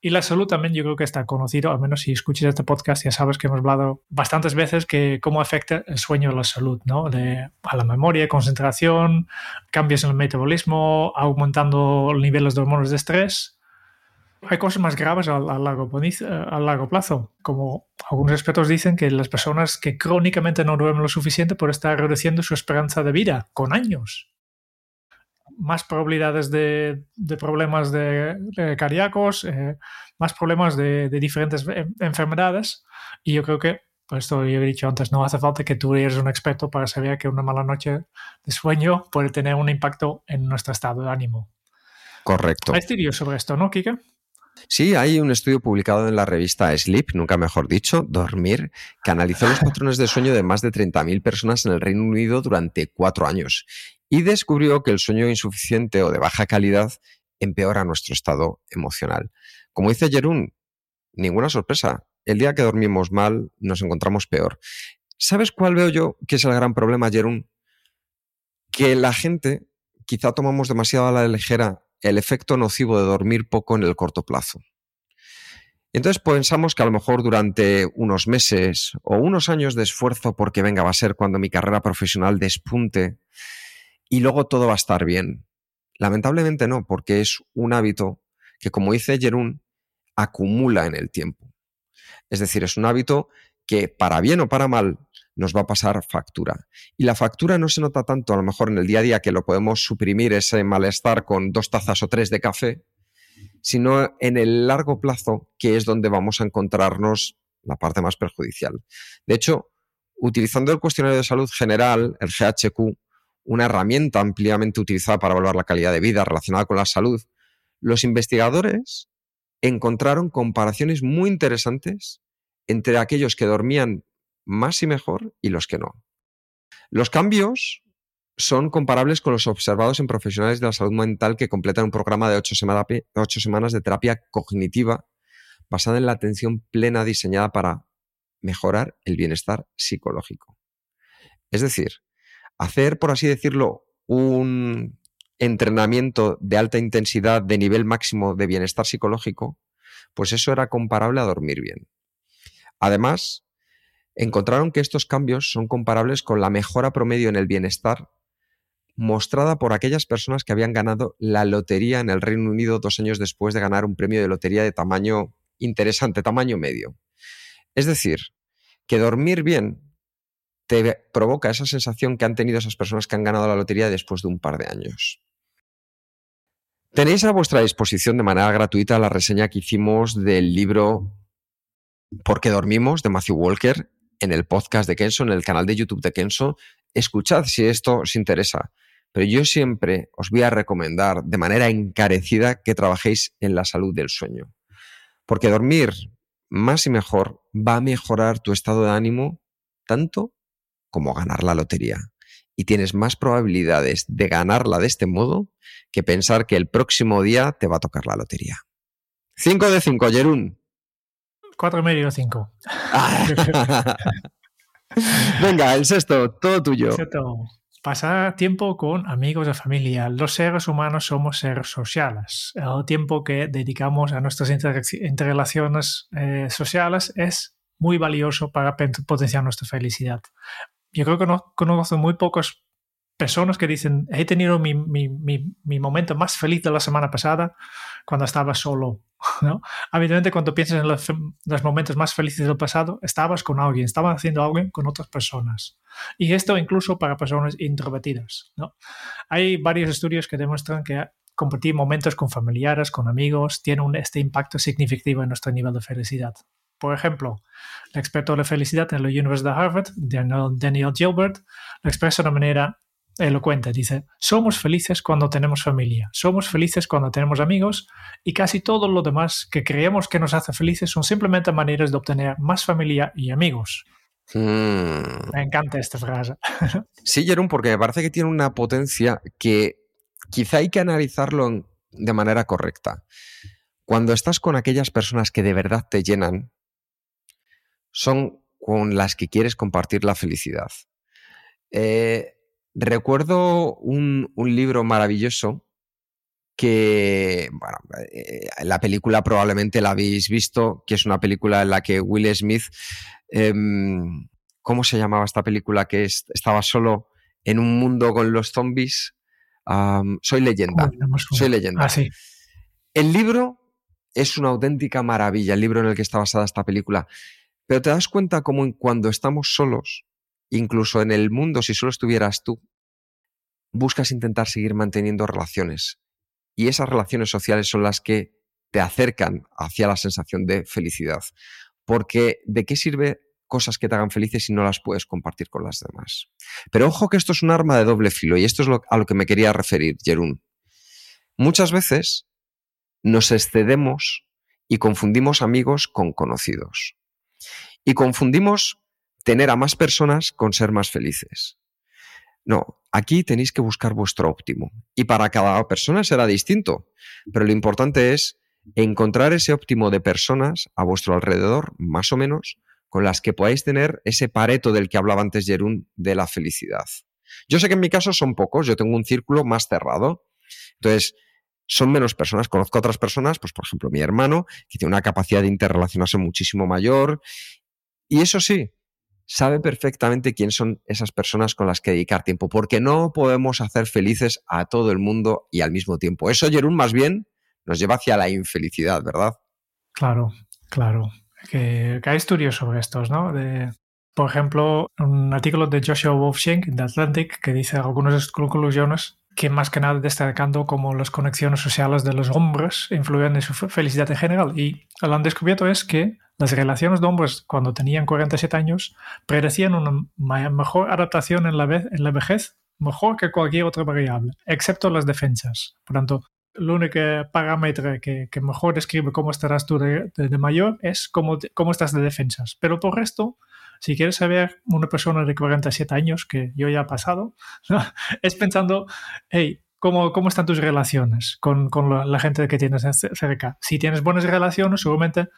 Y la salud también yo creo que está conocido, al menos si escuchas este podcast ya sabes que hemos hablado bastantes veces que cómo afecta el sueño a la salud, ¿no? A la memoria, concentración, cambios en el metabolismo, aumentando niveles de hormonas de estrés. Hay cosas más graves a, a largo, poniz- a largo plazo, como algunos expertos dicen que las personas que crónicamente no duermen lo suficiente por estar reduciendo su esperanza de vida con años. Más probabilidades de, de problemas de, de cardíacos, eh, más problemas de, de diferentes en- enfermedades. Y yo creo que, pues esto yo he dicho antes, no hace falta que tú eres un experto para saber que una mala noche de sueño puede tener un impacto en nuestro estado de ánimo. Correcto. Hay estudios sobre esto, ¿no, Kika? Sí, hay un estudio publicado en la revista Sleep, nunca mejor dicho, Dormir, que analizó los patrones de sueño de más de 30.000 personas en el Reino Unido durante cuatro años y descubrió que el sueño insuficiente o de baja calidad empeora nuestro estado emocional. Como dice Jerún, ninguna sorpresa. El día que dormimos mal nos encontramos peor. ¿Sabes cuál veo yo que es el gran problema, Jerún? Que la gente quizá tomamos demasiado a la ligera el efecto nocivo de dormir poco en el corto plazo. Entonces pensamos que a lo mejor durante unos meses o unos años de esfuerzo, porque venga, va a ser cuando mi carrera profesional despunte y luego todo va a estar bien. Lamentablemente no, porque es un hábito que, como dice Jerún, acumula en el tiempo. Es decir, es un hábito que para bien o para mal nos va a pasar factura. Y la factura no se nota tanto a lo mejor en el día a día que lo podemos suprimir ese malestar con dos tazas o tres de café, sino en el largo plazo, que es donde vamos a encontrarnos la parte más perjudicial. De hecho, utilizando el cuestionario de salud general, el GHQ, una herramienta ampliamente utilizada para evaluar la calidad de vida relacionada con la salud, los investigadores encontraron comparaciones muy interesantes entre aquellos que dormían más y mejor y los que no. Los cambios son comparables con los observados en profesionales de la salud mental que completan un programa de ocho, ocho semanas de terapia cognitiva basada en la atención plena diseñada para mejorar el bienestar psicológico. Es decir, hacer, por así decirlo, un entrenamiento de alta intensidad de nivel máximo de bienestar psicológico, pues eso era comparable a dormir bien. Además, encontraron que estos cambios son comparables con la mejora promedio en el bienestar mostrada por aquellas personas que habían ganado la lotería en el Reino Unido dos años después de ganar un premio de lotería de tamaño interesante, tamaño medio. Es decir, que dormir bien te provoca esa sensación que han tenido esas personas que han ganado la lotería después de un par de años. Tenéis a vuestra disposición de manera gratuita la reseña que hicimos del libro Porque dormimos de Matthew Walker en el podcast de Kenso, en el canal de YouTube de Kenso. Escuchad si esto os interesa. Pero yo siempre os voy a recomendar de manera encarecida que trabajéis en la salud del sueño. Porque dormir más y mejor va a mejorar tu estado de ánimo tanto como ganar la lotería. Y tienes más probabilidades de ganarla de este modo que pensar que el próximo día te va a tocar la lotería. 5 de 5, Jerún. 4 y medio, 5. <laughs> Venga, el sexto, todo tuyo. Sexto. Pasar tiempo con amigos de familia. Los seres humanos somos seres sociales. El tiempo que dedicamos a nuestras interrelaciones eh, sociales es muy valioso para potenciar nuestra felicidad. Yo creo que no, conozco muy pocas personas que dicen, he tenido mi, mi, mi, momento más feliz de la semana pasada cuando estaba solo. <laughs> ¿no? Habitualmente cuando piensas en los, los, momentos más felices del pasado, estabas con alguien, estabas haciendo algo con otras personas. Y esto incluso para personas introvertidas. ¿no? Hay varios estudios que demuestran que compartir momentos con familiares, con amigos, tiene un, este impacto significativo en nuestro nivel de felicidad. Por ejemplo, el experto de felicidad en la Universidad de Harvard, Daniel Gilbert, lo expresa de una manera elocuente. Dice, somos felices cuando tenemos familia, somos felices cuando tenemos amigos y casi todo lo demás que creemos que nos hace felices son simplemente maneras de obtener más familia y amigos. Hmm. Me encanta esta frase. <laughs> Sí, Jerón, porque me parece que tiene una potencia que quizá hay que analizarlo de manera correcta. Cuando estás con aquellas personas que de verdad te llenan, son con las que quieres compartir la felicidad. Eh, recuerdo un, libro maravilloso que, bueno, eh, la película probablemente la habéis visto, que es una película en la que Will Smith, em, ¿cómo se llamaba esta película? Que estaba solo en un mundo con los zombies. soy leyenda. soy leyenda. Ah, el libro es una auténtica maravilla, el libro en el que está basada esta película. Pero te das cuenta como cuando estamos solos, incluso en el mundo, si solo estuvieras tú, buscas intentar seguir manteniendo relaciones. Y esas relaciones sociales son las que te acercan hacia la sensación de felicidad. Porque ¿de qué sirve cosas que te hagan felices si no las puedes compartir con las demás? Pero ojo que esto es un arma de doble filo y esto es a lo que me quería referir, Jerún. Muchas veces nos excedemos y confundimos amigos con conocidos. Y confundimos tener a más personas con ser más felices. No, aquí tenéis que buscar vuestro óptimo. Y para cada persona será distinto. Pero lo importante es encontrar ese óptimo de personas a vuestro alrededor, más o menos, con las que podáis tener ese pareto del que hablaba antes Jerún de la felicidad. Yo sé que en mi caso son pocos, yo tengo un círculo más cerrado. Entonces, son menos personas. Conozco a otras personas, pues por ejemplo mi hermano, que tiene una capacidad de interrelacionarse muchísimo mayor y eso sí, sabe perfectamente quién son esas personas con las que dedicar tiempo, porque no podemos hacer felices a todo el mundo y al mismo tiempo. Eso, Jerún, más bien nos lleva hacia la infelicidad, ¿verdad? Claro, claro. Que, hay estudios sobre estos, ¿no? De, por ejemplo, un artículo de Joshua Wolfshank de Atlantic que dice algunas conclusiones que más que nada destacando cómo las conexiones sociales de los hombres influyen en su felicidad en general. Y lo han descubierto es que las relaciones de hombres cuando tenían 47 años predecían una mejor adaptación en la, en la vejez, mejor que cualquier otra variable, excepto las defensas. Por tanto, el único parámetro que, mejor describe cómo estarás tú de, mayor es cómo, cómo estás de defensas. Pero por resto, si quieres saber una persona de 47 años, que yo ya he pasado, <laughs> es pensando, hey, ¿cómo, cómo están tus relaciones con, con la, gente que tienes cerca? Si tienes buenas relaciones, seguramente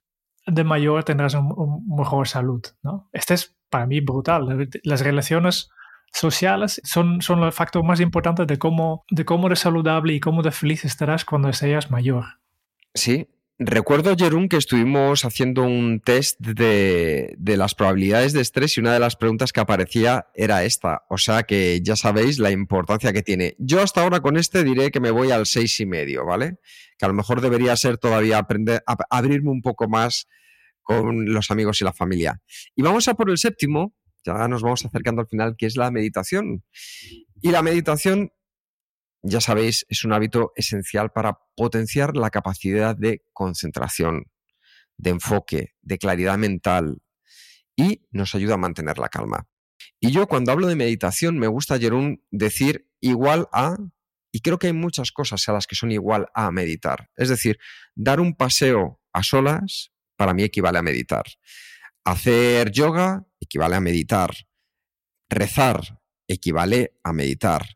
de mayor tendrás un, mejor salud. ¿no? Este es para mí brutal. Las relaciones sociales son, son el factor más importante de cómo, de cómo de saludable y cómo de feliz estarás cuando seas mayor. Sí, Recuerdo, Jerún, que estuvimos haciendo un test de, las probabilidades de estrés y una de las preguntas que aparecía era esta. O sea que ya sabéis la importancia que tiene. Yo hasta ahora con este diré que me voy al seis y medio, ¿vale? Que a lo mejor debería ser todavía aprender, a, abrirme un poco más con los amigos y la familia. Y vamos a por el séptimo, ya nos vamos acercando al final, que es la meditación. Y la meditación ya sabéis, es un hábito esencial para potenciar la capacidad de concentración, de enfoque, de claridad mental y nos ayuda a mantener la calma. Y yo cuando hablo de meditación me gusta, decir igual a, y creo que hay muchas cosas a las que son igual a meditar. Es decir, dar un paseo a solas para mí equivale a meditar. Hacer yoga equivale a meditar. Rezar equivale a meditar.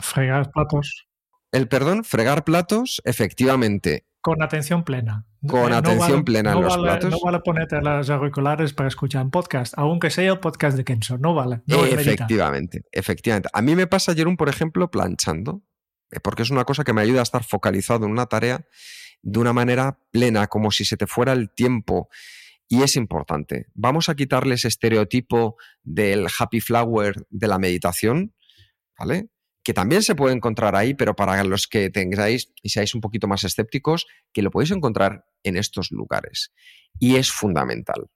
Fregar platos. El perdón, fregar platos, efectivamente. Con atención plena. Con Eh, atención vale- plena en no los vale, platos. No vale ponerte los auriculares para escuchar un podcast, aunque sea el podcast de Kenzo. No vale. No efectivamente, efectivamente. A mí me pasa, Jerón, por ejemplo, planchando, eh, porque es una cosa que me ayuda a estar focalizado en una tarea de una manera plena, como si se te fuera el tiempo. Y es importante. Vamos a quitarle ese estereotipo del happy flower de la meditación, ¿vale? Que también se puede encontrar ahí, pero para los que tengáis y seáis un poquito más escépticos, que lo podéis encontrar en estos lugares. Y es fundamental.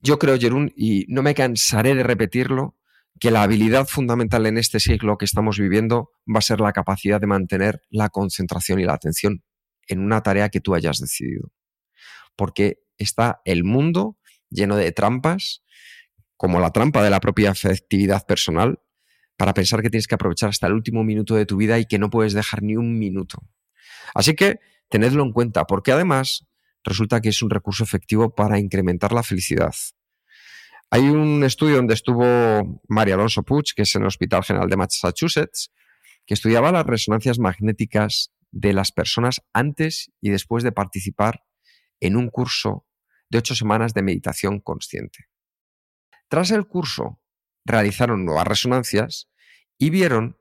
Yo creo, Jerún, y no me cansaré de repetirlo, que la habilidad fundamental en este siglo que estamos viviendo va a ser la capacidad de mantener la concentración y la atención en una tarea que tú hayas decidido. Porque está el mundo lleno de trampas, como la trampa de la propia efectividad personal, para pensar que tienes que aprovechar hasta el último minuto de tu vida y que no puedes dejar ni un minuto. Así que tenedlo en cuenta, porque además resulta que es un recurso efectivo para incrementar la felicidad. Hay un estudio donde estuvo María Alonso Puig, que es en el Hospital General de Massachusetts, que estudiaba las resonancias magnéticas de las personas antes y después de participar en un curso de ocho semanas de meditación consciente. Tras el curso, realizaron nuevas resonancias y vieron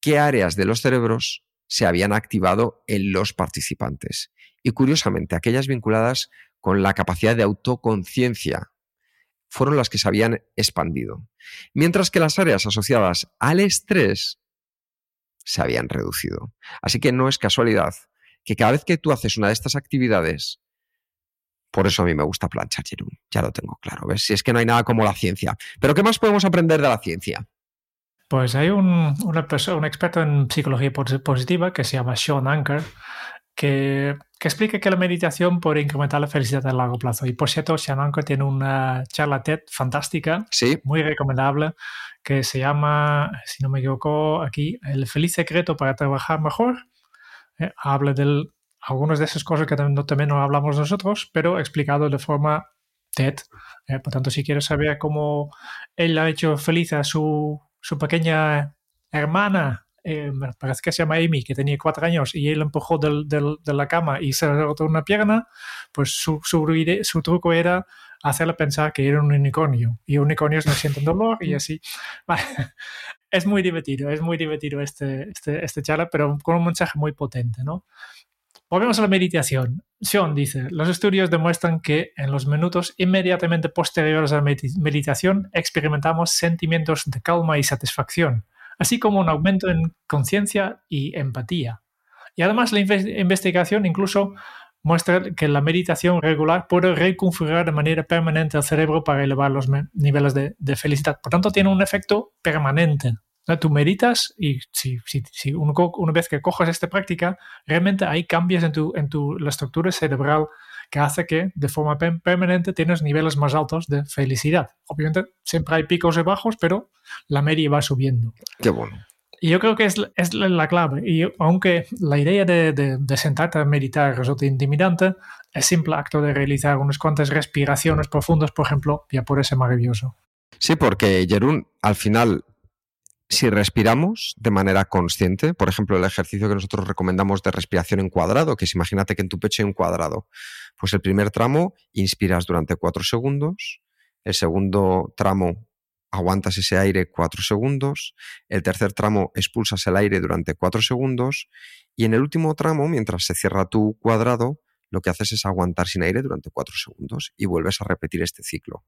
qué áreas de los cerebros se habían activado en los participantes. Y curiosamente, aquellas vinculadas con la capacidad de autoconciencia fueron las que se habían expandido, mientras que las áreas asociadas al estrés se habían reducido. Así que no es casualidad que cada vez que tú haces una de estas actividades, por eso a mí me gusta planchar, Jerún, ya lo tengo claro, ¿ves? Si es que no hay nada como la ciencia. Pero ¿qué más podemos aprender de la ciencia? Pues hay un, una persona, un experto en psicología pos- positiva que se llama Sean Anker, que, que explica que la meditación puede incrementar la felicidad a largo plazo. Y por cierto, Sean Anker tiene una charla TED fantástica, Sí, muy recomendable, que se llama, si no me equivoco, aquí, El feliz secreto para trabajar mejor. Eh, habla de algunas de esas cosas que no, también no hablamos nosotros, pero explicado de forma TED. Eh, por tanto, si quieres saber cómo él ha hecho feliz a su, su pequeña hermana, eh, parece que se llama Amy, que tenía cuatro años, y él empujó del, del- de la cama y se roto una pierna, pues su, su, su truco era hacerle pensar que era un unicornio. Y unicornios no sienten dolor y así. <laughs> Vale. Es muy divertido, es muy divertido este, este, este charla, pero con un mensaje muy potente, ¿no? Volvemos a la meditación. Sean dice, los estudios demuestran que en los minutos inmediatamente posteriores a la medit- meditación experimentamos sentimientos de calma y satisfacción, así como un aumento en conciencia y empatía. Y además la inve- investigación incluso muestra que la meditación regular puede reconfigurar de manera permanente el cerebro para elevar los niveles de felicidad. Por tanto, tiene un efecto permanente. ¿No? Tú meditas y si, si, si uno una vez que coges esta práctica, realmente hay cambios en, tu, en tu, la estructura cerebral que hace que de forma per- permanente tienes niveles más altos de felicidad. Obviamente siempre hay picos y bajos, pero la media va subiendo. qué bueno. Y yo creo que es, es la- la clave. Y aunque la idea de, de- de sentarte a meditar resulta intimidante, el simple acto de realizar unas cuantas respiraciones profundas, por ejemplo, ya puede ser maravilloso. Sí, porque Jerún, al final, si respiramos de manera consciente, por ejemplo, el ejercicio que nosotros recomendamos de respiración en cuadrado, que es imagínate que en tu pecho hay un cuadrado, pues el primer tramo inspiras durante cuatro segundos, el segundo tramo aguantas ese aire cuatro segundos, el tercer tramo expulsas el aire durante cuatro segundos y en el último tramo, mientras se cierra tu cuadrado, lo que haces es aguantar sin aire durante cuatro segundos y vuelves a repetir este ciclo.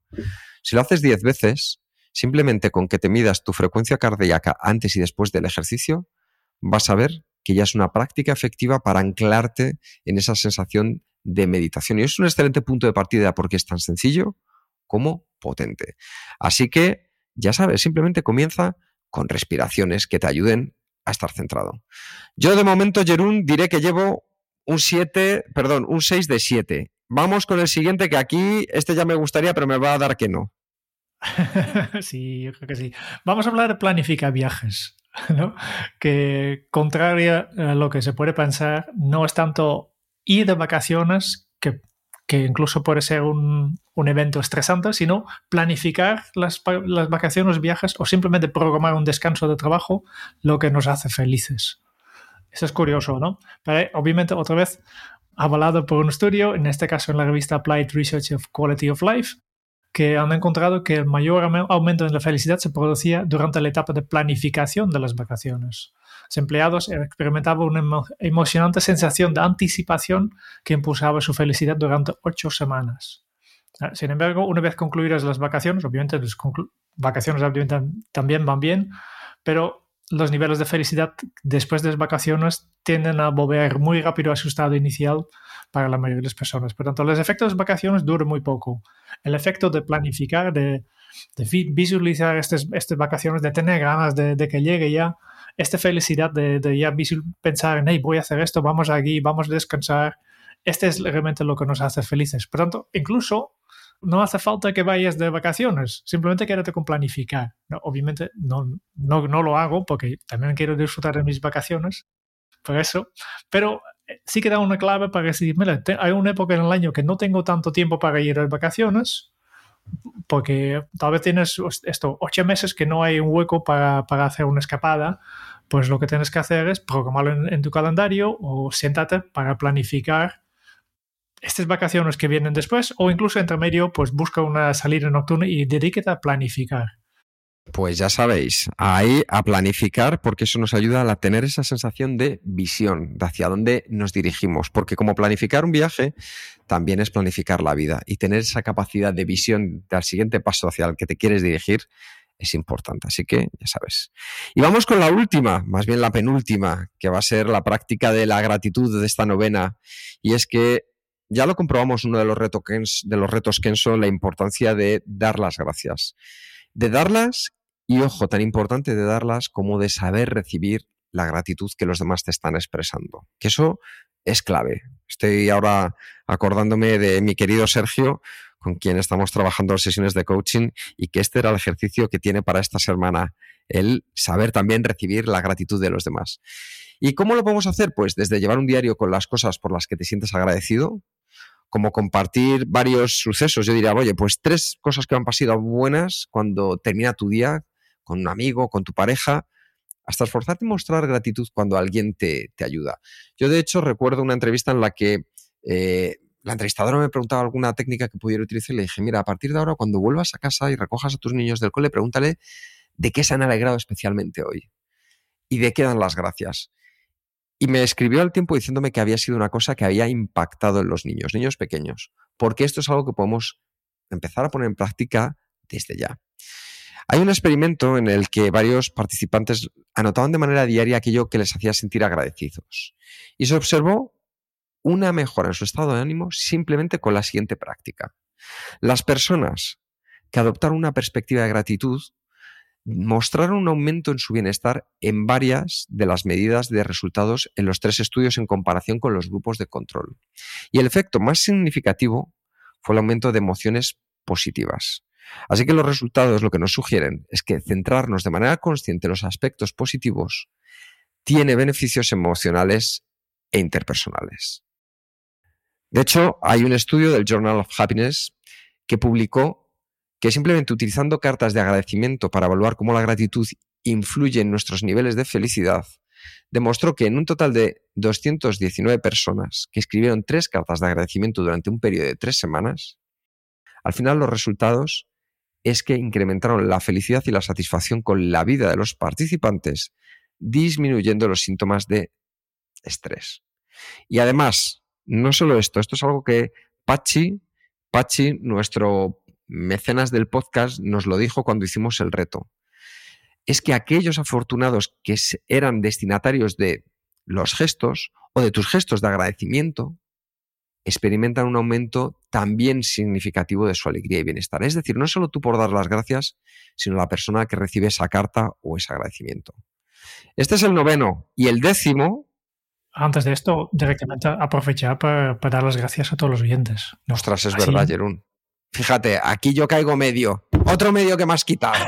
Si lo haces diez veces, simplemente con que te midas tu frecuencia cardíaca antes y después del ejercicio, vas a ver que ya es una práctica efectiva para anclarte en esa sensación de meditación. Y es un excelente punto de partida porque es tan sencillo como potente. Así que, ya sabes, simplemente comienza con respiraciones que te ayuden a estar centrado. Yo de momento, Jerún, diré que llevo un 7, perdón, un 6 de 7. vamos con el siguiente, que aquí este ya me gustaría, pero me va a dar que no. <laughs> sí, yo creo que sí. Vamos a hablar de planificar viajes, <laughs> ¿no? que contrario a lo que se puede pensar, no es tanto ir de vacaciones, que, que incluso puede ser un, un, evento estresante, sino planificar las, las vacaciones, viajes o simplemente programar un descanso de trabajo, lo que nos hace felices. Eso es curioso, ¿no? Pero obviamente, otra vez, avalado por un estudio, en este caso en la revista Applied Research of Quality of Life, que han encontrado que el mayor aumento en la felicidad se producía durante la etapa de planificación de las vacaciones. Los empleados experimentaban una emocionante sensación de anticipación que impulsaba su felicidad durante ocho semanas. Ah, sin embargo, una vez concluidas las vacaciones, obviamente las vacaciones también van bien, pero los niveles de felicidad después de las vacaciones tienden a volver muy rápido a su estado inicial para la mayoría de las personas. Por tanto, los efectos de vacaciones duran muy poco. El efecto de planificar, de, visualizar estas, estas, vacaciones, de tener ganas de, que llegue ya, esta felicidad de, ya pensar en, hey, voy a hacer esto, vamos aquí, vamos a descansar, este es realmente lo que nos hace felices. Por tanto, incluso no hace falta que vayas de vacaciones, simplemente quédate con planificar. obviamente no, no, no, lo hago porque también quiero disfrutar de mis vacaciones, por eso, pero sí que da una clave para decir, mira, hay una época en el año que no tengo tanto tiempo para ir de vacaciones, porque tal vez tienes esto, ocho meses que no hay un hueco para, para hacer una escapada, pues lo que tienes que hacer es programarlo en, en tu calendario o siéntate para planificar estas vacaciones que vienen después o incluso entre medio, pues busca una salida nocturna y dedíquete a planificar. Pues ya sabéis, ahí a planificar porque eso nos ayuda a tener esa sensación de visión, de hacia dónde nos dirigimos, porque como planificar un viaje también es planificar la vida y tener esa capacidad de visión del siguiente paso hacia el que te quieres dirigir es importante, así que ya sabes. Y vamos con la última, más bien la penúltima, que va a ser la práctica de la gratitud de esta novena, y es que ya lo comprobamos uno de los, retos de los retos Kenso, la importancia de dar las gracias. De darlas, y ojo, tan importante de darlas como de saber recibir la gratitud que los demás te están expresando. Que eso es clave. Estoy ahora acordándome de mi querido Sergio, con quien estamos trabajando sesiones de coaching, y que este era el ejercicio que tiene para esta semana, el saber también recibir la gratitud de los demás. ¿Y cómo lo podemos hacer? Pues desde llevar un diario con las cosas por las que te sientes agradecido, como compartir varios sucesos. Yo diría, oye, pues tres cosas que han pasado buenas cuando termina tu día con un amigo, con tu pareja, hasta esforzarte en mostrar gratitud cuando alguien te, ayuda. Yo, de hecho, recuerdo una entrevista en la que eh, la entrevistadora me preguntaba alguna técnica que pudiera utilizar y le dije, mira, a partir de ahora, cuando vuelvas a casa y recojas a tus niños del cole, pregúntale de qué se han alegrado especialmente hoy y de qué dan las gracias. Y me escribió al tiempo diciéndome que había sido una cosa que había impactado en los niños, niños pequeños, porque esto es algo que podemos empezar a poner en práctica desde ya. Hay un experimento en el que varios participantes anotaban de manera diaria aquello que les hacía sentir agradecidos. Y se observó una mejora en su estado de ánimo simplemente con la siguiente práctica. Las personas que adoptaron una perspectiva de gratitud mostraron un aumento en su bienestar en varias de las medidas de resultados en los tres estudios en comparación con los grupos de control. Y el efecto más significativo fue el aumento de emociones positivas. Así que los resultados lo que nos sugieren es que centrarnos de manera consciente en los aspectos positivos tiene beneficios emocionales e interpersonales. De hecho, hay un estudio del Journal of Happiness que publicó que simplemente utilizando cartas de agradecimiento para evaluar cómo la gratitud influye en nuestros niveles de felicidad, demostró que en un total de 219 personas que escribieron tres cartas de agradecimiento durante un periodo de tres semanas, al final los resultados es que incrementaron la felicidad y la satisfacción con la vida de los participantes, disminuyendo los síntomas de estrés. Y además, no solo esto, esto es algo que Pachi, Pachi, nuestro mecenas del podcast nos lo dijo cuando hicimos el reto. Es que aquellos afortunados que eran destinatarios de los gestos o de tus gestos de agradecimiento, experimentan un aumento también significativo de su alegría y bienestar. Es decir, no solo tú por dar las gracias, sino la persona que recibe esa carta o ese agradecimiento. Este es el noveno. Y el décimo, antes de esto, directamente aprovechar para, dar las gracias a todos los oyentes. Ostras, es verdad, Jerún. Fíjate, aquí yo caigo medio. Otro medio que me has quitado.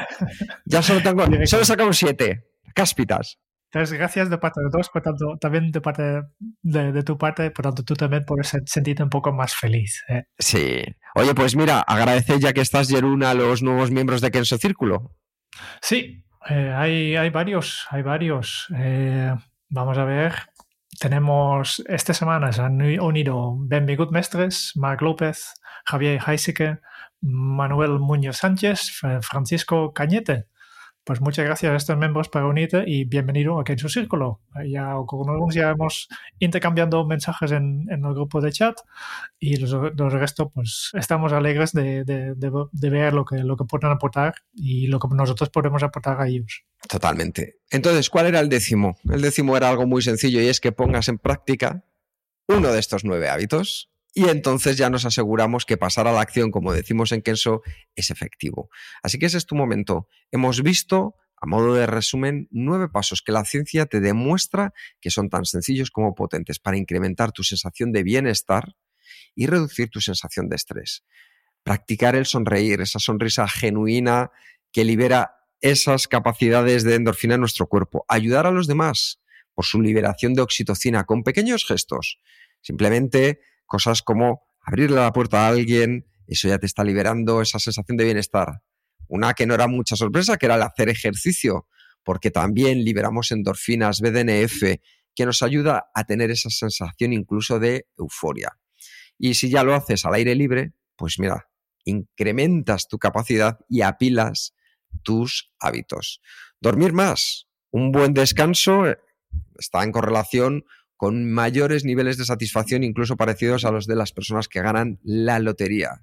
Ya solo tengo. <laughs> solo he sacado un siete. Cáspitas. Entonces, gracias de parte de todos, por tanto, también de parte de, tu parte, por tanto, tú también puedes sentirte un poco más feliz. ¿eh? Sí. Oye, pues mira, agradece ya que estás, Jerún, a los nuevos miembros de Kenso Círculo. Sí, eh, hay, hay varios, hay varios. Eh, vamos a ver. Tenemos, esta semana se han unido Ben Bigut Mestres, Marc López, Javier Heiseke, Manuel Muñoz Sánchez, Francisco Cañete. Pues muchas gracias a estos miembros para unirte y bienvenido aquí en su círculo. Ya algunos ya hemos intercambiando mensajes en, en, el grupo de chat y los, los pues estamos alegres de, de, de, ver lo que, lo que pueden aportar y lo que nosotros podemos aportar a ellos. Totalmente. Entonces, ¿cuál era el décimo? El décimo era algo muy sencillo y es que pongas en práctica uno de estos nueve hábitos y entonces ya nos aseguramos que pasar a la acción, como decimos en Kenso, es efectivo. Así que ese es tu momento. Hemos visto, a modo de resumen, nueve pasos que la ciencia te demuestra que son tan sencillos como potentes para incrementar tu sensación de bienestar y reducir tu sensación de estrés. Practicar el sonreír, esa sonrisa genuina que libera esas capacidades de endorfina en nuestro cuerpo. Ayudar a los demás por su liberación de oxitocina con pequeños gestos. Simplemente Cosas como abrirle la puerta a alguien, eso ya te está liberando esa sensación de bienestar. Una que no era mucha sorpresa, que era el hacer ejercicio, porque también liberamos endorfinas, BDNF, que nos ayuda a tener esa sensación incluso de euforia. Y si ya lo haces al aire libre, pues mira, incrementas tu capacidad y apilas tus hábitos. Dormir más, un buen descanso eh, está en correlación con mayores niveles de satisfacción, incluso parecidos a los de las personas que ganan la lotería.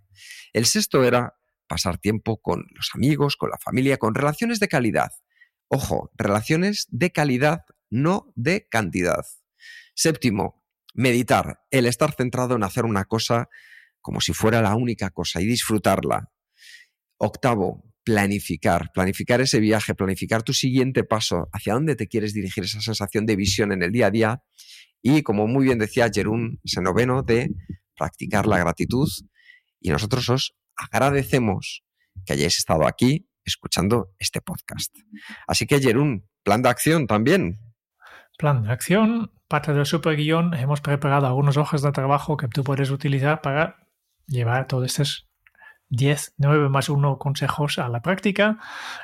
El sexto era pasar tiempo con los amigos, con la familia, con relaciones de calidad. Ojo, relaciones de calidad, no de cantidad. Séptimo, meditar, el estar centrado en hacer una cosa como si fuera la única cosa y disfrutarla. Octavo, planificar, planificar ese viaje, planificar tu siguiente paso, hacia dónde te quieres dirigir, esa sensación de visión en el día a día y como muy bien decía Jerún Senoveno, de practicar la gratitud. Y nosotros os agradecemos que hayáis estado aquí escuchando este podcast. Así que, Jerún, plan de acción también. Plan de acción, parte del super guion, hemos preparado algunos hojas de trabajo que tú puedes utilizar para llevar todos estos 10, 9 más 1 consejos a la práctica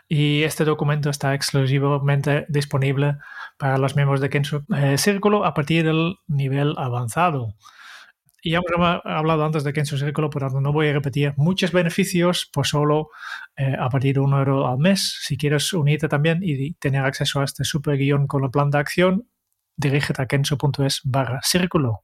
y este documento está exclusivamente disponible para los miembros de Kenso eh, Círculo a partir del nivel avanzado. Y ya hemos hablado antes de Kenso Círculo, por tanto no voy a repetir muchos beneficios por solo eh, a partir de un euro al mes. Si quieres unirte también y tener acceso a este super guion con el plan de acción, dirígete a kenso.es barra círculo.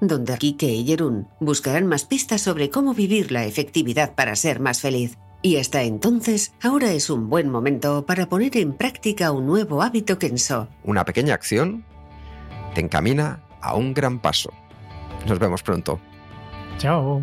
donde Kike y Jerún buscarán más pistas sobre cómo vivir la efectividad para ser más feliz. Y hasta entonces, ahora es un buen momento para poner en práctica un nuevo hábito Kenso. Una pequeña acción te encamina a un gran paso. Nos vemos pronto. Chao.